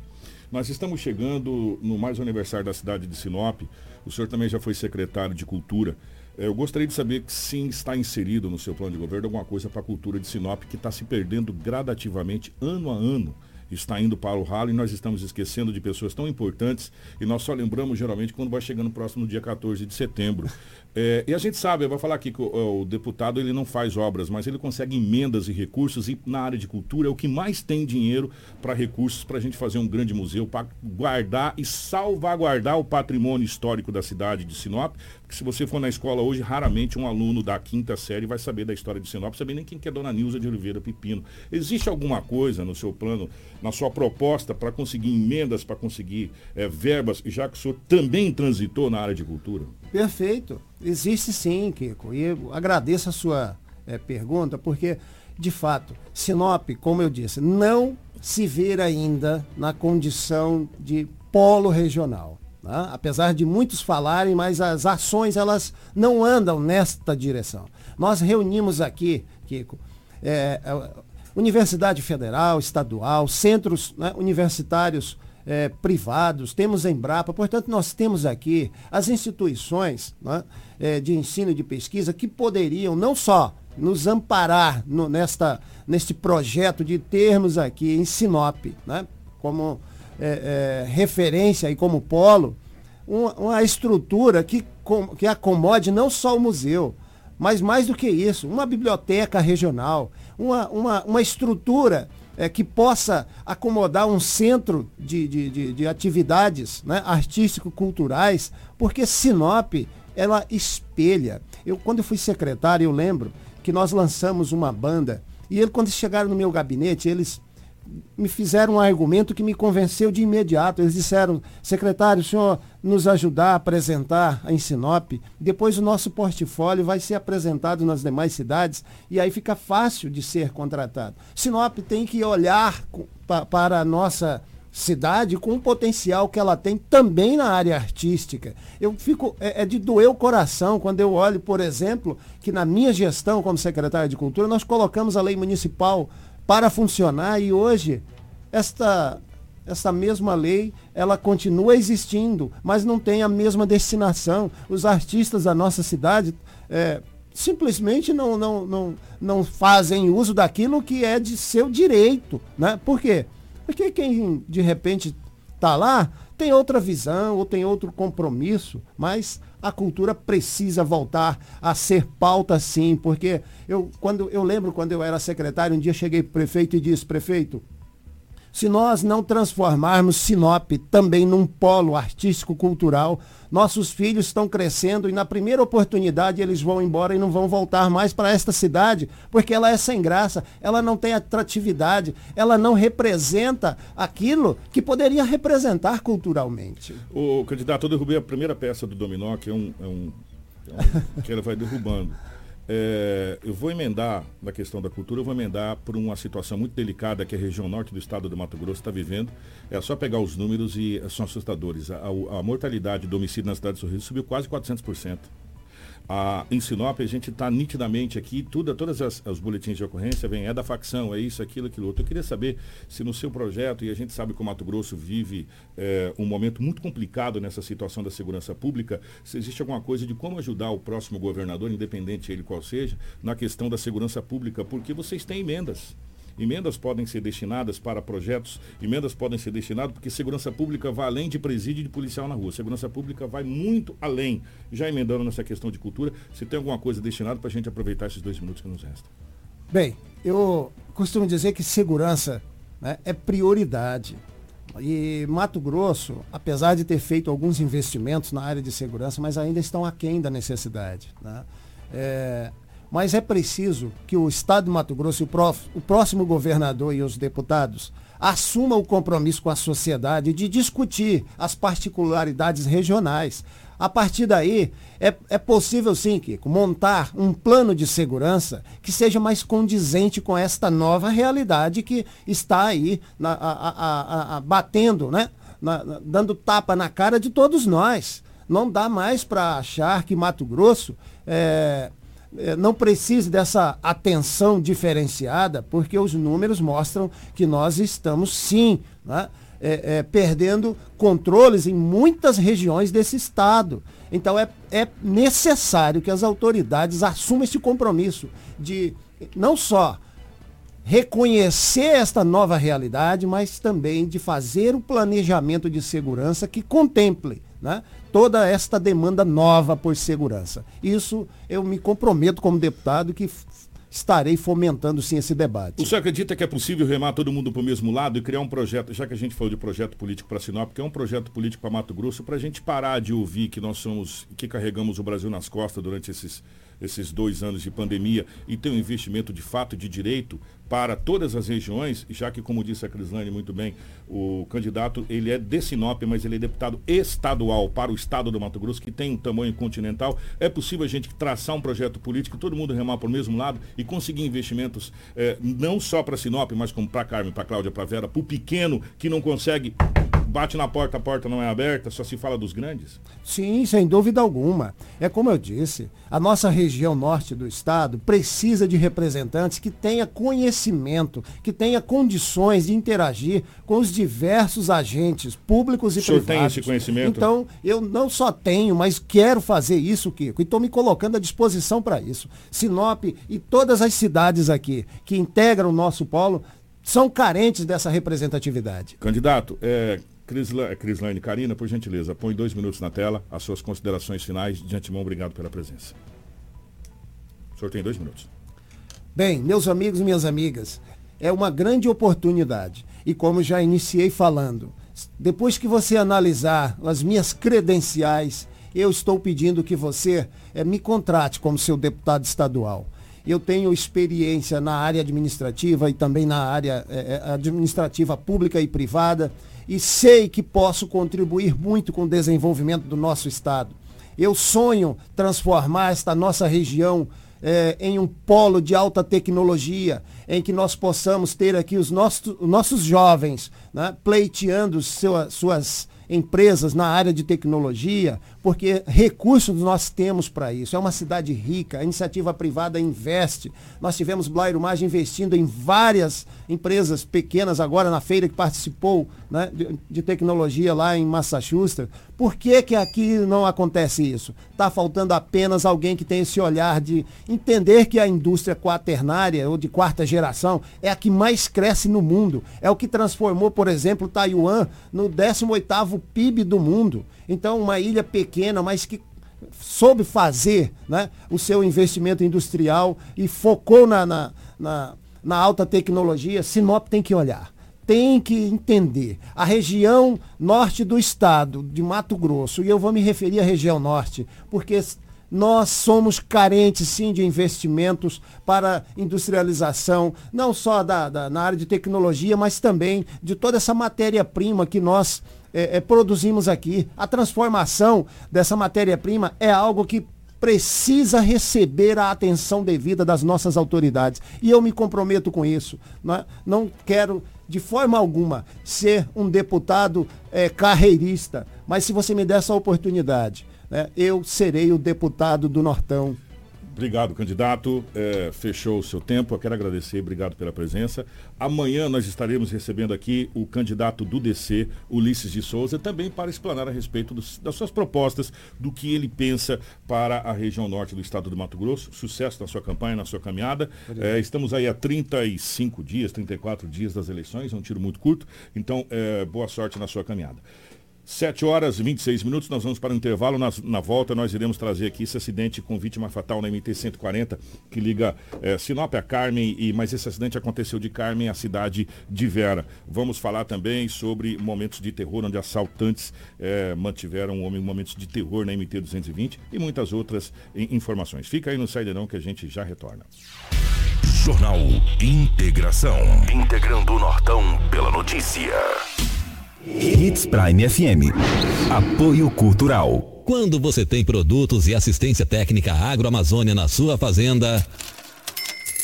S3: Nós estamos chegando no mais aniversário da cidade de Sinop. O senhor também já foi secretário de Cultura. É, eu gostaria de saber que sim está inserido no seu plano de governo alguma coisa para a cultura de Sinop que está se perdendo gradativamente, ano a ano está indo para o ralo e nós estamos esquecendo de pessoas tão importantes e nós só lembramos geralmente quando vai chegando próximo no dia 14 de setembro. É, e a gente sabe, eu vou falar aqui que o, o, deputado ele não faz obras, mas ele consegue emendas e recursos e na área de cultura é o que mais tem dinheiro para recursos para a gente fazer um grande museu, para guardar e salvaguardar o patrimônio histórico da cidade de Sinop. Porque se você for na escola hoje, raramente um aluno da quinta série vai saber da história de Sinop, saber nem quem que é Dona Nilza de Oliveira Pepino. Existe alguma coisa no seu plano, na sua proposta para conseguir emendas, para conseguir é, verbas, já que o senhor também transitou na área de cultura?
S14: Perfeito. Existe sim, Kiko. E agradeço a sua é, pergunta, porque, de fato, Sinop, como eu disse, não se vê ainda na condição de polo regional. Né? Apesar de muitos falarem, mas as ações elas não andam nesta direção. Nós reunimos aqui, Kiko, é, Universidade Federal, Estadual, centros né, universitários é, privados, temos Embrapa, portanto, nós temos aqui as instituições né, é, de ensino e de pesquisa que poderiam não só nos amparar no, nesta, neste projeto de termos aqui em Sinop, né? como é, é, referência e como polo, uma, uma estrutura que, com, que acomode não só o museu, mas mais do que isso, uma biblioteca regional, uma, uma, uma estrutura é, que possa acomodar um centro de, de, de, de atividades né, artístico-culturais, porque Sinop, ela espelha. Eu, quando eu fui secretário, eu lembro que nós lançamos uma banda, e ele, quando chegaram no meu gabinete, eles me fizeram um argumento que me convenceu de imediato. Eles disseram, secretário, o senhor nos ajudar a apresentar em Sinop, depois o nosso portfólio vai ser apresentado nas demais cidades e aí fica fácil de ser contratado. Sinop tem que olhar para a nossa cidade com o potencial que ela tem também na área artística. Eu fico é, é, de doer o coração quando eu olho, por exemplo, que na minha gestão como secretário de Cultura nós colocamos a lei municipal para funcionar e hoje esta essa mesma lei ela continua existindo, mas não tem a mesma destinação. Os artistas da nossa cidade é, simplesmente não, não, não, não fazem uso daquilo que é de seu direito. Né? Por quê? Porque quem de repente está lá tem outra visão ou tem outro compromisso, mas a cultura precisa voltar a ser pauta sim, porque eu, quando, eu lembro quando eu era secretário, um dia cheguei para o prefeito e disse, prefeito, se nós não transformarmos Sinop também num polo artístico-cultural, nossos filhos estão crescendo e na primeira oportunidade eles vão embora e não vão voltar mais para esta cidade, porque ela é sem graça, ela não tem atratividade, ela não representa aquilo que poderia representar culturalmente.
S3: O candidato, eu derrubei a primeira peça do dominó, que é um, é um, é um que ela vai derrubando. É, eu vou emendar, na questão da cultura, eu vou emendar por uma situação muito delicada que a região norte do estado do Mato Grosso está vivendo. É só pegar os números e são assustadores. A, a, mortalidade do homicídio na cidade de Sorriso subiu quase 400%. Em Sinop, a gente está nitidamente aqui, tudo, todas as, os boletins de ocorrência vem, é da facção, é isso, aquilo, aquilo outro. Eu queria saber se no seu projeto, e a gente sabe que o Mato Grosso vive é, um momento muito complicado nessa situação da segurança pública, se existe alguma coisa de como ajudar o próximo governador, independente ele qual seja, na questão da segurança pública, porque vocês têm emendas. Emendas podem ser destinadas para projetos, emendas podem ser destinadas porque segurança pública vai além de presídio de policial na rua. Segurança pública vai muito além. Já emendando nessa questão de cultura, se tem alguma coisa destinada para a gente aproveitar esses dois minutos que nos restam.
S14: Bem, eu costumo dizer que segurança né, é prioridade. E Mato Grosso, apesar de ter feito alguns investimentos na área de segurança, mas ainda estão aquém da necessidade. Né? É, mas é preciso que o Estado de Mato Grosso, o, prof, o próximo governador e os deputados assumam o compromisso com a sociedade de discutir as particularidades regionais. A partir daí, é, é possível sim, Kiko, montar um plano de segurança que seja mais condizente com esta nova realidade que está aí na, a, a, a, batendo, né? Na, dando tapa na cara de todos nós. Não dá mais para achar que Mato Grosso é, não precise dessa atenção diferenciada, porque os números mostram que nós estamos sim né, é, é, perdendo controles em muitas regiões desse estado. Então é, é necessário que as autoridades assumam esse compromisso de não só reconhecer esta nova realidade, mas também de fazer o planejamento de segurança que contemple né, toda esta demanda nova por segurança. Isso eu me comprometo como deputado que estarei fomentando sim esse debate.
S3: O senhor acredita que é possível remar todo mundo para o mesmo lado e criar um projeto, já que a gente falou de projeto político para Sinop, que é um projeto político para Mato Grosso, para a gente parar de ouvir que nós somos, que carregamos o Brasil nas costas durante esses esses dois anos de pandemia e ter um investimento de fato de direito para todas as regiões, já que, como disse a Crislane muito bem, o candidato ele é de Sinop, mas ele é deputado estadual para o estado do Mato Grosso, que tem um tamanho continental. É possível a gente traçar um projeto político, todo mundo remar para o mesmo lado e conseguir investimentos eh, não só para Sinop, mas como para Carmen, para Cláudia, para Vera, para o pequeno que não consegue bate na porta, a porta não é aberta, só se fala dos grandes?
S14: Sim, sem dúvida alguma. É como eu disse, a nossa região norte do estado precisa de representantes que tenha conhecimento, que tenha condições de interagir com os diversos agentes públicos e
S3: o
S14: privados.
S3: tem esse conhecimento?
S14: Então, eu não só tenho, mas quero fazer isso, Kiko, e estou me colocando à disposição para isso. Sinop e todas as cidades aqui que integram o nosso polo são carentes dessa representatividade.
S3: Candidato, é, Crisla, é, Crislaine Karina, por gentileza, põe dois minutos na tela, as suas considerações finais. De antemão, obrigado pela presença. O senhor tem dois minutos.
S14: Bem, meus amigos minhas amigas, é uma grande oportunidade. E como já iniciei falando, depois que você analisar as minhas credenciais, eu estou pedindo que você é, me contrate como seu deputado estadual. Eu tenho experiência na área administrativa e também na área é, administrativa pública e privada e sei que posso contribuir muito com o desenvolvimento do nosso estado. Eu sonho transformar esta nossa região é, em um polo de alta tecnologia, em que nós possamos ter aqui os nossos, os nossos jovens né, pleiteando sua, suas empresas na área de tecnologia, porque recursos nós temos para isso. É uma cidade rica, a iniciativa privada investe. Nós tivemos Blairo Maggi investindo em várias empresas pequenas agora na feira que participou né, de, de, tecnologia lá em Massachusetts. Por que, que aqui não acontece isso? Está faltando apenas alguém que tem esse olhar de entender que a indústria quaternária ou de quarta geração é a que mais cresce no mundo. É o que transformou, por exemplo, Taiwan no 18º PIB do mundo. Então, uma ilha pequena, mas que soube fazer né, o seu investimento industrial e focou na, na, na, na alta tecnologia, Sinop tem que olhar tem que entender. A região norte do estado, de Mato Grosso, e eu vou me referir à região norte, porque nós somos carentes sim de investimentos para industrialização, não só da, da na área de tecnologia, mas também de toda essa matéria-prima que nós é, é, produzimos aqui. A transformação dessa matéria-prima é algo que precisa receber a atenção devida das nossas autoridades. E eu me comprometo com isso. Não, é? não quero, de forma alguma, ser um deputado é, carreirista, mas se você me der essa oportunidade, né, eu serei o deputado do Nortão
S3: Obrigado, candidato. É, fechou o seu tempo. Eu quero agradecer. Obrigado pela presença. Amanhã nós estaremos recebendo aqui o candidato do DC, Ulisses de Souza, também para explanar a respeito dos, das suas propostas, do que ele pensa para a região norte do estado do Mato Grosso. Sucesso na sua campanha, na sua caminhada. É, estamos aí há 35 dias, 34 dias das eleições, é um tiro muito curto. Então, é, boa sorte na sua caminhada. 7 horas e 26 minutos, nós vamos para o intervalo. Na, na, volta, nós iremos trazer aqui esse acidente com vítima fatal na MT-140, que liga é, Sinop a Carmen, e, mas esse acidente aconteceu de Carmen à cidade de Vera. Vamos falar também sobre momentos de terror, onde assaltantes é, mantiveram um homem momentos de terror na MT-220 e muitas outras informações. Fica aí no Saideirão que a gente já retorna.
S10: Jornal Integração. Integrando o Nortão pela notícia.
S7: Hits Prime FM. Apoio Cultural.
S4: Quando você tem produtos e assistência técnica agroamazônia na sua fazenda,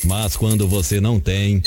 S4: mas quando você não tem.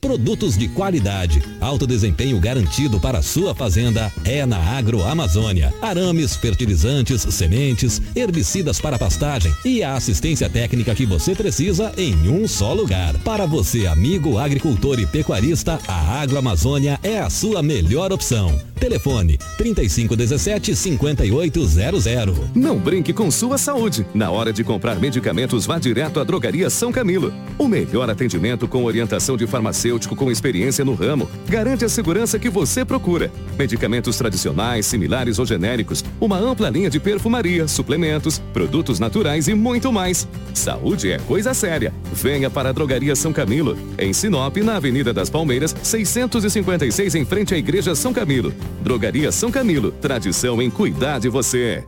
S4: Produtos de qualidade, alto desempenho garantido para a sua fazenda é na Agroamazônia. Arames, fertilizantes, sementes, herbicidas para pastagem e a assistência técnica que você precisa em um só lugar. Para você, amigo agricultor e pecuarista, a Agroamazônia é a sua melhor opção. Telefone 3517 5800.
S15: Não brinque com sua saúde. Na hora de comprar medicamentos, vá direto à Drogaria São Camilo. O melhor atendimento com orientação de farmacêutico farmacêutico com experiência no ramo garante a segurança que você procura. Medicamentos tradicionais, similares ou genéricos, uma ampla linha de perfumaria, suplementos, produtos naturais e muito mais. Saúde é coisa séria. Venha para a Drogaria São Camilo, em Sinop, na Avenida das Palmeiras, 656, em frente à Igreja São Camilo. Drogaria São Camilo, tradição em cuidar de você.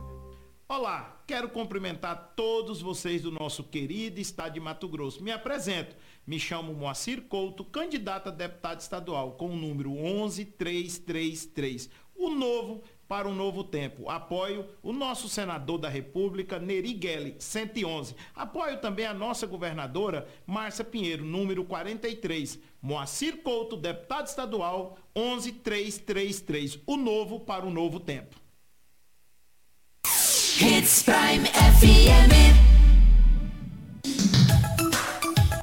S16: Olá, quero cumprimentar todos vocês do nosso querido estado de Mato Grosso. Me apresento. Me chamo Moacir Couto, candidato a deputado estadual, com o número 11333. O novo para um novo tempo. Apoio o nosso senador da República, Neri Gelli, 111. Apoio também a nossa governadora, Márcia Pinheiro, número 43. Moacir Couto, deputado estadual, 11333. O novo para um novo tempo.
S17: Prime FM.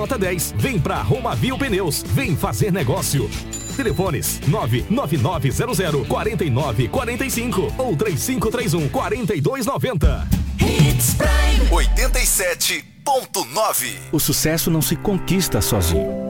S2: nota 10. Vem pra Romavil Pneus. Vem fazer negócio. Telefones 99900 4945 ou 3531 4290.
S17: Hits Prime
S18: 87.9. O sucesso não se conquista sozinho.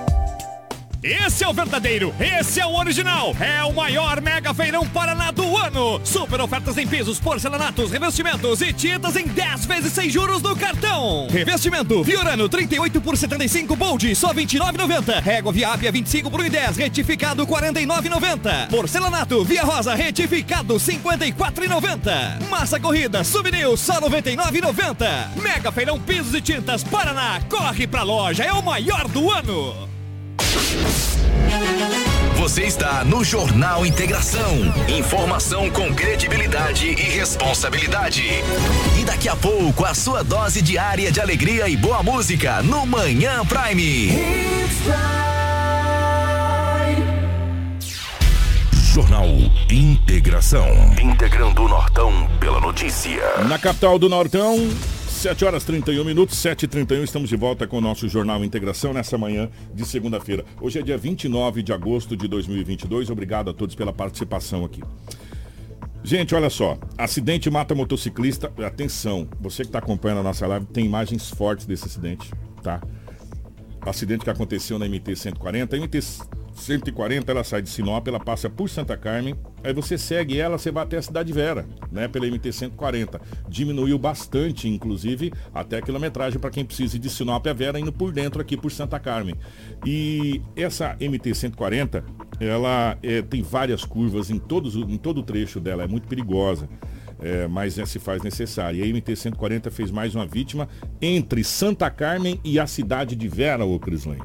S19: Esse é o verdadeiro, esse é o original, é o maior Mega Feirão Paraná do ano. Super ofertas em pisos, porcelanatos, revestimentos e tintas em 10 vezes sem juros no cartão. Revestimento Fiorano 38 por 75 Bold, só 29,90. Régua Viápia 25 por 1,10, retificado 49,90. Porcelanato Via Rosa retificado 54,90. Massa corrida Souvenir só 99,90. Mega Feirão Pisos e Tintas Paraná, corre pra loja, é o maior do ano.
S10: Você está no Jornal Integração. Informação com credibilidade e responsabilidade. E daqui a pouco, a sua dose diária de alegria e boa música no Manhã Prime. Jornal Integração. Integrando o Nortão pela notícia.
S20: Na capital do Nortão, 7 horas 31 minutos, 7h31, estamos de volta com o nosso Jornal Integração nessa manhã de segunda-feira. Hoje é dia 29 de agosto de 2022. Obrigado a todos pela participação aqui. Gente, olha só. Acidente mata motociclista. Atenção, você que está acompanhando a nossa live tem imagens fortes desse acidente, tá? Acidente que aconteceu na MT-140. A MT-140 ela sai de Sinop, ela passa por Santa Carmen, aí você segue ela, você vai até a Cidade Vera, né? Pela MT-140. Diminuiu bastante, inclusive, até a quilometragem para quem precisa de Sinop a Vera indo por dentro aqui por Santa Carmen. E essa MT-140, ela é, tem várias curvas em, todos, em todo o trecho dela, é muito perigosa. É, mas é, se faz necessário. E a MT-140 fez mais uma vítima entre Santa Carmen e a cidade de Vera, ô Crislane.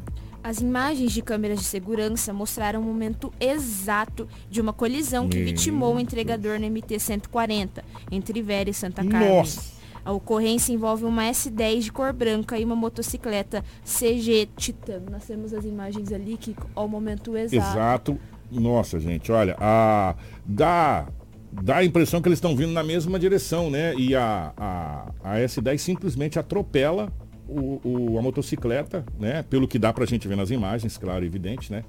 S11: As imagens de câmeras de segurança mostraram o momento exato de uma colisão que vitimou o entregador na MT-140, entre Vera e Santa Carmen.
S20: Nossa!
S11: A ocorrência envolve uma S10 de cor branca e uma motocicleta CG Titan. Nós temos as imagens ali que ao momento exato.
S20: Exato. Nossa, gente, olha, a, dá, dá a impressão que eles estão vindo na mesma direção, né? E a, a, a S10 simplesmente atropela o, o- a motocicleta, né? Pelo que dá pra gente ver nas imagens, claro, evidente, né?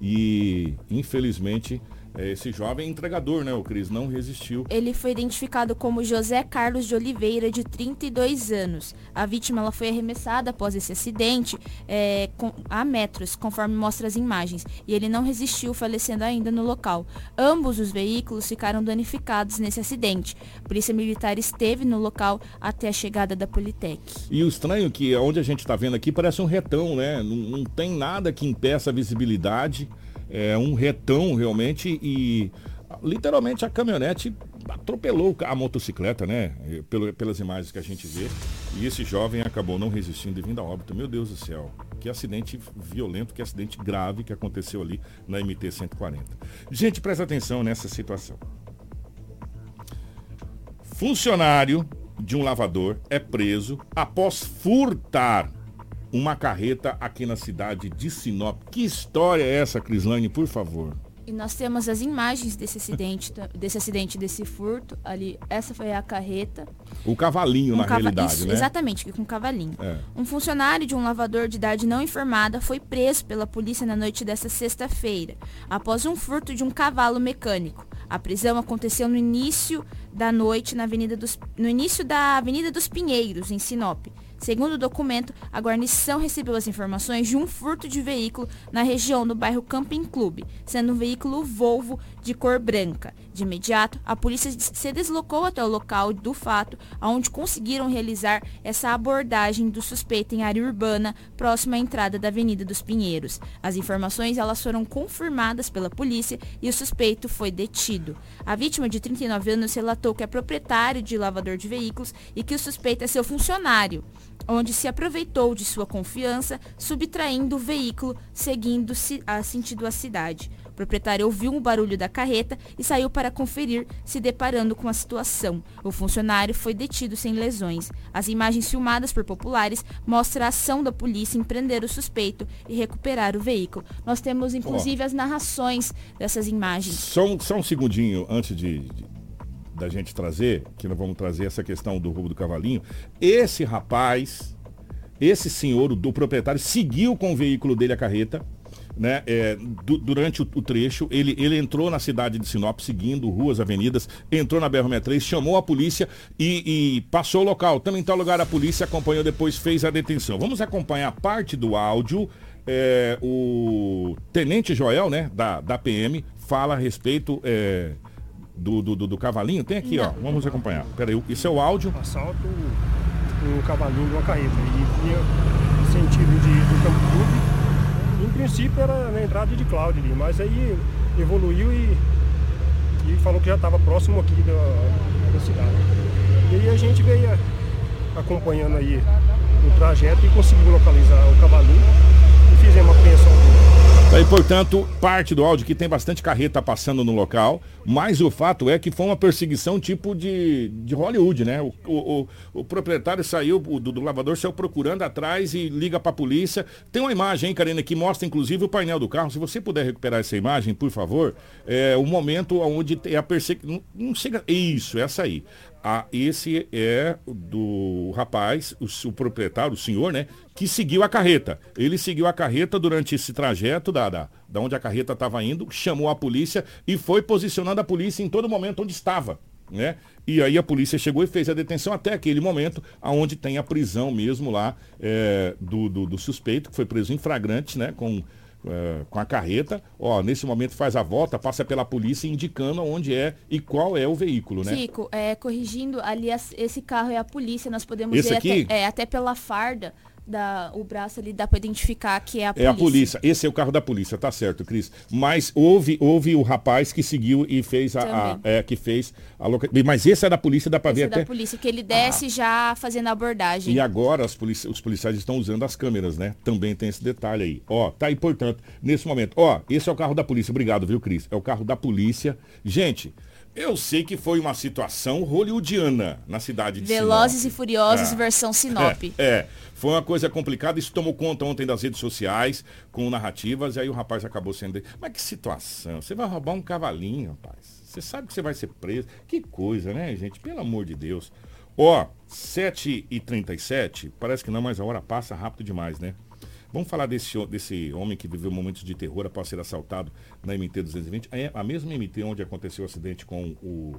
S20: E infelizmente
S3: esse jovem entregador, né, o Cris, não resistiu.
S11: Ele foi identificado como José Carlos de Oliveira, de 32 anos. A vítima ela foi arremessada após esse acidente é, com, a metros, conforme mostra as imagens, e ele não resistiu, falecendo ainda no local. Ambos os veículos ficaram danificados nesse acidente. A Polícia Militar esteve no local até a chegada da Politec.
S3: E o estranho é que onde a gente está vendo aqui parece um retão, né? Não, não tem nada que impeça a visibilidade é, um retão realmente e literalmente a caminhonete atropelou a motocicleta, né? Pelas imagens que a gente vê. E esse jovem acabou não resistindo e vindo a óbito. Meu Deus do céu. Que acidente violento, que acidente grave que aconteceu ali na MT 140. Gente, presta atenção nessa situação. Funcionário de um lavador é preso após furtar uma carreta aqui na cidade de Sinop. Que história é essa, Crislane, por favor?
S11: E nós temos as imagens desse acidente, desse acidente, desse furto ali. Essa foi a carreta.
S3: O cavalinho, um na cava... realidade, Isso, né?
S11: Exatamente, com um cavalinho. É. Um funcionário de um lavador de idade não informada foi preso pela polícia na noite desta sexta-feira, após um furto de um cavalo mecânico. A prisão aconteceu no início da noite na Avenida dos, no início da Avenida dos Pinheiros, em Sinop. Segundo o documento, a guarnição recebeu as informações de um furto de veículo na região do bairro Camping Clube, sendo um veículo Volvo de cor branca. De imediato, a polícia se deslocou até o local do fato, onde conseguiram realizar essa abordagem do suspeito em área urbana, próxima à entrada da Avenida dos Pinheiros. As informações elas foram confirmadas pela polícia e o suspeito foi detido. A vítima de 39 anos relatou que é proprietário de lavador de veículos e que o suspeito é seu funcionário onde se aproveitou de sua confiança, subtraindo o veículo, seguindo -se a sentido a cidade. O proprietário ouviu o barulho da carreta e saiu para conferir, se deparando com a situação. O funcionário foi detido sem lesões. As imagens filmadas por populares mostram a ação da polícia em prender o suspeito e recuperar o veículo. Nós temos, inclusive, oh. as narrações dessas imagens.
S3: Só um, só um segundinho antes de, de da gente trazer, que nós vamos trazer essa questão do roubo do cavalinho, esse rapaz, esse senhor, do proprietário, seguiu com o veículo dele a carreta, né, é, du durante o, o, trecho, ele, ele entrou na cidade de Sinop, seguindo ruas, avenidas, entrou na BR-63, chamou a polícia e, e, passou o local. Também em tal lugar a polícia acompanhou, depois fez a detenção. Vamos acompanhar parte do áudio. É, o Tenente Joel, né, da, da PM, fala a respeito é, do, do, do, do cavalinho? Tem aqui, Não. ó. Vamos acompanhar. Peraí, isso é o áudio.
S21: Assalto o cavalinho de uma carreta. E vinha sentido de, do Campo Clube. Em princípio era na entrada de Cláudio ali, mas aí evoluiu e, e falou que já estava próximo aqui da, da cidade. E aí a gente veio acompanhando aí o trajeto e conseguiu localizar o cavalinho e fizemos uma apreensão dele.
S3: Aí, portanto, parte do áudio que tem bastante carreta passando no local, mas o fato é que foi uma perseguição tipo de, de Hollywood, né? O, o, o proprietário saiu, do, do, lavador saiu procurando atrás e liga para a polícia. Tem uma imagem, hein, Karina, que mostra inclusive o painel do carro. Se você puder recuperar essa imagem, por favor, é o momento onde é a perseguição. Não, não chega. Isso, essa aí. Ah, esse é do rapaz, o, o, proprietário, o senhor, né? Que seguiu a carreta. Ele seguiu a carreta durante esse trajeto da, da, da onde a carreta estava indo, chamou a polícia e foi posicionando a polícia em todo momento onde estava. Né? E aí a polícia chegou e fez a detenção até aquele momento, aonde tem a prisão mesmo lá é, do, do, do suspeito, que foi preso em flagrante, né? Com é, com a carreta, ó, nesse momento faz a volta, passa pela polícia indicando onde é e qual é o veículo, né?
S11: Chico, é, corrigindo, ali esse carro é a polícia, nós podemos
S3: esse
S11: ver
S3: aqui?
S11: Até, é, até pela farda o braço ali dá para identificar que é a
S3: polícia. É a polícia. Esse é o carro da polícia, tá certo, Cris. Mas houve, houve o rapaz que seguiu e fez a, a é, que fez a loca... Mas esse é da polícia, dá para ver é até.
S11: da polícia que ele desce ah. já fazendo a abordagem.
S3: E agora as polici... os policiais estão usando as câmeras, né? Também tem esse detalhe aí. Ó, tá aí, portanto, nesse momento. Ó, esse é o carro da polícia. Obrigado, viu, Cris? É o carro da polícia. Gente, eu sei que foi uma situação hollywoodiana na cidade de
S11: Velozes
S3: Sinop.
S11: e Furiosos é. versão Sinop.
S3: É, é, foi uma coisa complicada. Isso tomou conta ontem das redes sociais, com narrativas, e aí o rapaz acabou sendo... Mas que situação? Você vai roubar um cavalinho, rapaz. Você sabe que você vai ser preso. Que coisa, né, gente? Pelo amor de Deus. Ó, 7h37, parece que não, mas a hora passa rápido demais, né? Vamos falar desse, desse homem que viveu momentos de terror após ser assaltado na MT 220. É a mesma MT onde aconteceu o acidente com o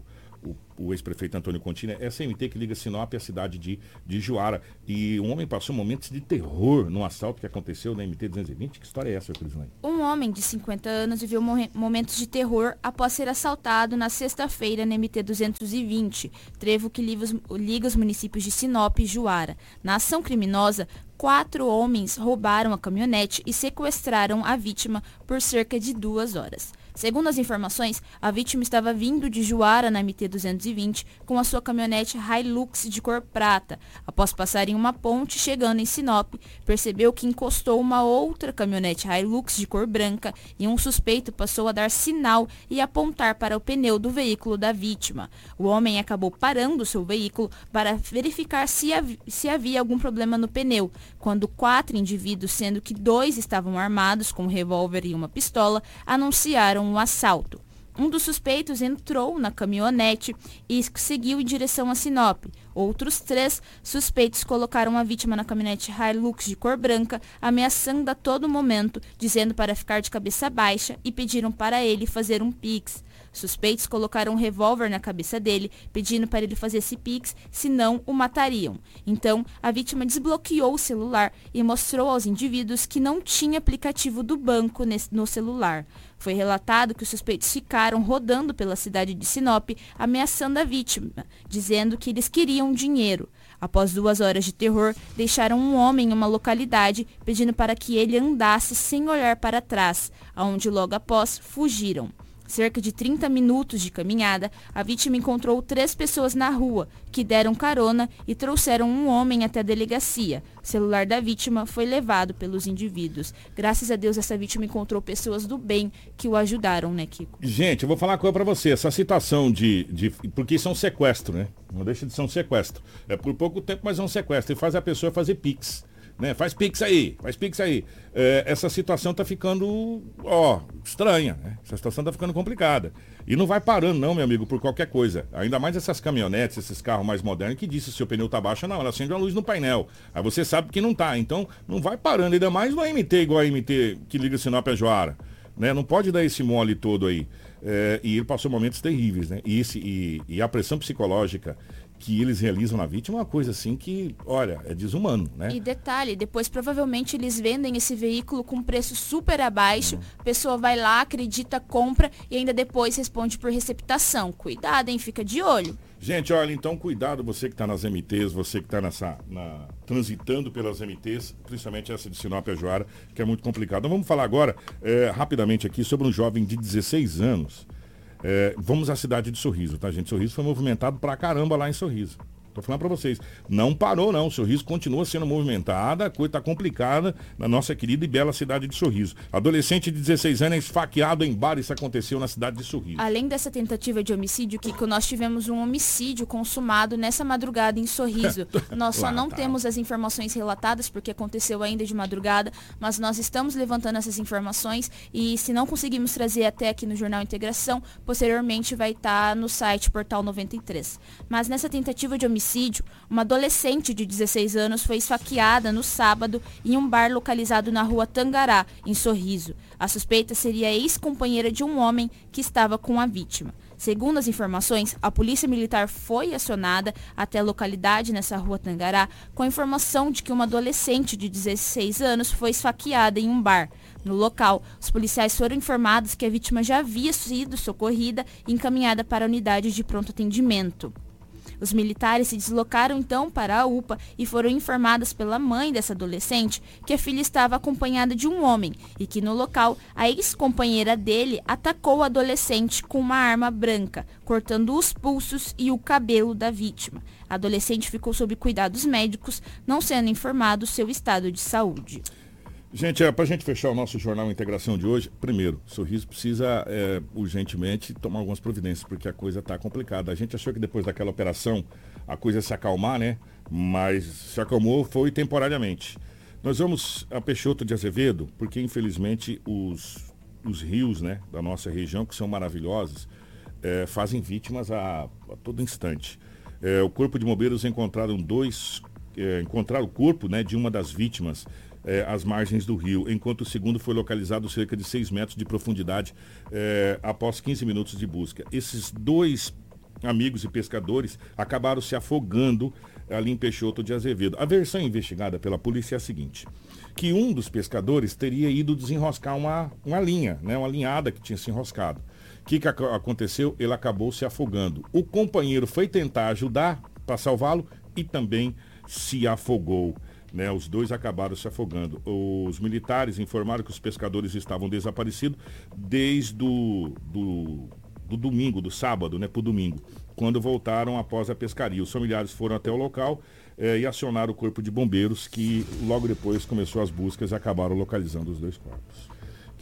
S3: o, o ex-prefeito Antônio Contini, é essa MT que liga Sinop à cidade de, de Juara. E um homem passou momentos de terror no assalto que aconteceu na MT 220. Que história é essa, Crislane?
S11: Um homem de 50 anos viveu momentos de terror após ser assaltado na sexta-feira na MT 220, trevo que liga os, liga os municípios de Sinop e Juara. Na ação criminosa, quatro homens roubaram a caminhonete e sequestraram a vítima por cerca de duas horas. Segundo as informações, a vítima estava vindo de Juara na MT-220 com a sua caminhonete Hilux de cor prata. Após passar em uma ponte chegando em Sinop, percebeu que encostou uma outra caminhonete Hilux de cor branca e um suspeito passou a dar sinal e apontar para o pneu do veículo da vítima. O homem acabou parando seu veículo para verificar se, havia, se havia algum problema no pneu, quando quatro indivíduos, sendo que dois estavam armados com um revólver e uma pistola, anunciaram um assalto. Um dos suspeitos entrou na caminhonete e seguiu em direção a Sinop. Outros três suspeitos colocaram a vítima na caminhonete Hilux de cor branca, ameaçando a todo momento, dizendo para ficar de cabeça baixa e pediram para ele fazer um pix. Suspeitos colocaram um revólver na cabeça dele, pedindo para ele fazer esse pix, senão o matariam. Então, a vítima desbloqueou o celular e mostrou aos indivíduos que não tinha aplicativo do banco no celular. Foi relatado que os suspeitos ficaram rodando pela cidade de Sinop, ameaçando a vítima, dizendo que eles queriam dinheiro. Após duas horas de terror, deixaram um homem em uma localidade, pedindo para que ele andasse sem olhar para trás, aonde logo após fugiram. Cerca de 30 minutos de caminhada, a vítima encontrou três pessoas na rua, que deram carona e trouxeram um homem até a delegacia. O celular da vítima foi levado pelos indivíduos. Graças a Deus, essa vítima encontrou pessoas do bem que o ajudaram, né, Kiko?
S3: Gente, eu vou falar uma coisa pra você. Essa situação de, de. Porque isso é um sequestro, né? Não deixa de ser um sequestro. É por pouco tempo, mas é um sequestro. E faz a pessoa fazer pix né? Faz pix aí, faz pix aí. É, essa situação está ficando, ó, estranha, né? Essa situação está ficando complicada. E não vai parando não, meu amigo, por qualquer coisa. Ainda mais essas caminhonetes, esses carros mais modernos que disse se o pneu tá baixo, não, ela acende uma luz no painel. Aí você sabe que não tá, então não vai parando, ainda mais no AMT igual a MT que liga Sinop a Joara. Né? Não pode dar esse mole todo aí. É, e ele passou momentos terríveis, né? E, esse, e, e a pressão psicológica que eles realizam na vítima é uma coisa assim que, olha, é desumano, né?
S11: E detalhe, depois provavelmente eles vendem esse veículo com preço super abaixo, a pessoa vai lá, acredita, compra e ainda depois responde por receptação. Cuidado, hein? Fica de olho.
S3: Gente, olha, então cuidado você que está nas MTs, você que está nessa, na, transitando pelas MTs, principalmente essa de Sinop a Joara, que é muito complicado. Então vamos falar agora, é, rapidamente aqui, sobre um jovem de 16 anos, é, vamos à cidade de Sorriso, tá, gente? Sorriso foi movimentado pra caramba lá em Sorriso. Tô falando para vocês. Não parou, não. O Sorriso continua sendo movimentada, a coisa tá complicada na nossa querida e bela cidade de Sorriso. Adolescente de 16 anos é esfaqueado em bar, isso aconteceu na cidade de Sorriso.
S11: Além dessa tentativa de homicídio, Kiko, nós tivemos um homicídio consumado nessa madrugada em Sorriso. nós só não tá. temos as informações relatadas, porque aconteceu ainda de madrugada, mas nós estamos levantando essas informações e se não conseguimos trazer até aqui no Jornal Integração, posteriormente vai estar tá no site Portal 93. Mas nessa tentativa de homicídio, homicídio, uma adolescente de 16 anos foi esfaqueada no sábado em um bar localizado na rua Tangará, em Sorriso. A suspeita seria ex-companheira de um homem que estava com a vítima. Segundo as informações, a polícia militar foi acionada até a localidade nessa rua Tangará com a informação de que uma adolescente de 16 anos foi esfaqueada em um bar. No local, os policiais foram informados que a vítima já havia sido socorrida e encaminhada para a unidade de pronto atendimento. Os militares se deslocaram então para a UPA e foram informadas pela mãe dessa adolescente que a filha estava acompanhada de um homem e que no local a ex-companheira dele atacou a adolescente com uma arma branca, cortando os pulsos e o cabelo da vítima. A adolescente ficou sob cuidados médicos, não sendo informado seu estado de saúde.
S3: Gente, é, para a gente fechar o nosso Jornal Integração de hoje, primeiro, Sorriso precisa é, urgentemente tomar algumas providências, porque a coisa está complicada. A gente achou que depois daquela operação a coisa ia se acalmar, né? Mas se acalmou foi temporariamente. Nós vamos a Peixoto de Azevedo, porque infelizmente os, os rios né, da nossa região, que são maravilhosos, é, fazem vítimas a, a todo instante. É, o Corpo de Bombeiros encontraram dois, é, encontraram o corpo né, de uma das vítimas eh, às margens do rio, enquanto o segundo foi localizado cerca de 6 metros de profundidade eh, após 15 minutos de busca. Esses dois amigos e pescadores acabaram se afogando ali em Peixoto de Azevedo. A versão investigada pela polícia é a seguinte, que um dos pescadores teria ido desenroscar uma, uma linha, né, uma linhada que tinha se enroscado. O que, que ac- aconteceu? Ele acabou se afogando. O companheiro foi tentar ajudar para salvá-lo e também se afogou. Né, os dois acabaram se afogando. Os militares informaram que os pescadores estavam desaparecidos desde o do, do domingo, do sábado, né, para o domingo, quando voltaram após a pescaria. Os familiares foram até o local eh, e acionaram o corpo de bombeiros, que logo depois começou as buscas e acabaram localizando os dois corpos.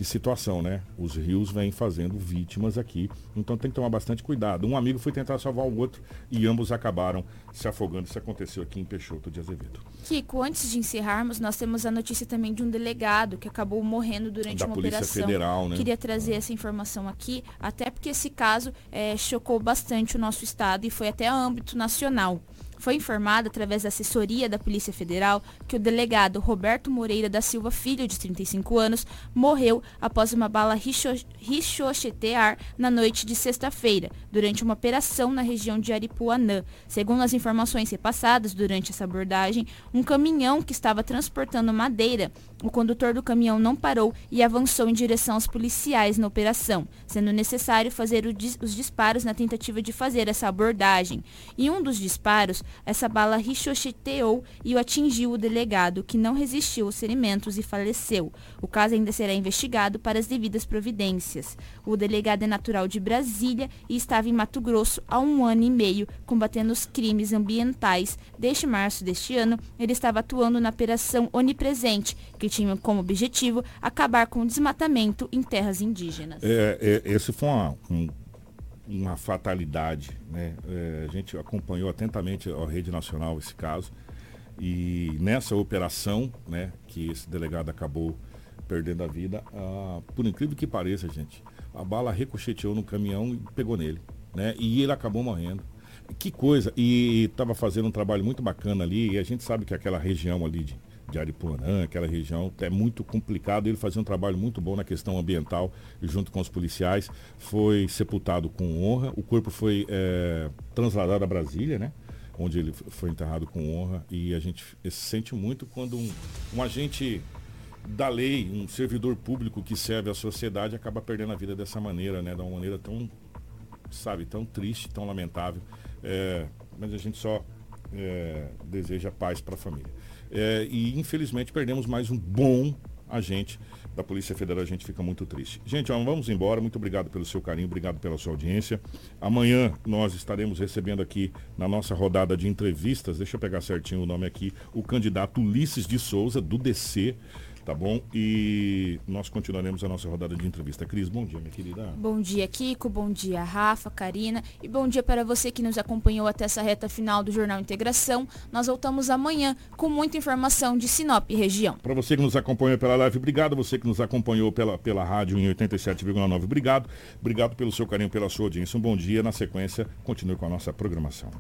S3: Que situação, né? Os rios vêm fazendo vítimas aqui, então tem que tomar bastante cuidado. Um amigo foi tentar salvar o outro e ambos acabaram se afogando. Isso aconteceu aqui em Peixoto de Azevedo.
S11: Kiko, antes de encerrarmos, nós temos a notícia também de um delegado que acabou morrendo durante
S3: Da
S11: uma
S3: Polícia
S11: operação.
S3: Federal, né?
S11: Queria trazer essa informação aqui, até porque esse caso eh, chocou bastante o nosso estado e foi até âmbito nacional. Foi informado através da assessoria da Polícia Federal que o delegado Roberto Moreira da Silva Filho, de 35 anos, morreu após uma bala ricochetear na noite de sexta-feira, durante uma operação na região de Aripuanã. Segundo as informações repassadas durante essa abordagem, um caminhão que estava transportando madeira, o condutor do caminhão não parou e avançou em direção aos policiais na operação, sendo necessário fazer dis- os disparos na tentativa de fazer essa abordagem. Em um dos disparos, essa bala ricocheteou e o atingiu o delegado, que não resistiu aos ferimentos e faleceu. O caso ainda será investigado para as devidas providências. O delegado é natural de Brasília e estava em Mato Grosso há um ano e meio, combatendo os crimes ambientais. Desde março deste ano, ele estava atuando na Operação Onipresente, que tinha como objetivo acabar com o desmatamento em terras indígenas.
S3: É, é, esse foi uma, um- uma fatalidade, né? É, a gente acompanhou atentamente a rede nacional esse caso e nessa operação, né, que esse delegado acabou perdendo a vida, ah, por incrível que pareça, gente, a bala ricocheteou no caminhão e pegou nele, né? E ele acabou morrendo. Que coisa! E estava fazendo um trabalho muito bacana ali, e a gente sabe que aquela região ali de, de Aripuanã, aquela região, é muito complicado. Ele fazia um trabalho muito bom na questão ambiental, junto com os policiais. Foi sepultado com honra. O corpo foi eh, trasladado a Brasília, né? Onde ele foi enterrado com honra. E a gente se sente muito quando um, um agente da lei, um servidor público que serve a sociedade, acaba perdendo a vida dessa maneira, né? De uma maneira tão, sabe, tão triste, tão lamentável. É, mas a gente só é, deseja paz para a família. É, e infelizmente perdemos mais um bom agente da Polícia Federal, a gente fica muito triste. Gente, ó, vamos embora, muito obrigado pelo seu carinho, obrigado pela sua audiência. Amanhã nós estaremos recebendo aqui na nossa rodada de entrevistas, deixa eu pegar certinho o nome aqui, o candidato Ulisses de Souza, do DC, tá bom? E nós continuaremos a nossa rodada de entrevista. Cris, bom dia, minha querida.
S11: Bom dia, Kiko. Bom dia, Rafa, Karina. E bom dia para você que nos acompanhou até essa reta final do Jornal Integração. Nós voltamos amanhã com muita informação de Sinop região.
S3: Para você que nos acompanha pela live, obrigado. Você que nos acompanhou pela, pela rádio em 87,9, obrigado. Obrigado pelo seu carinho, pela sua audiência. Um bom dia. Na sequência, continue com a nossa programação.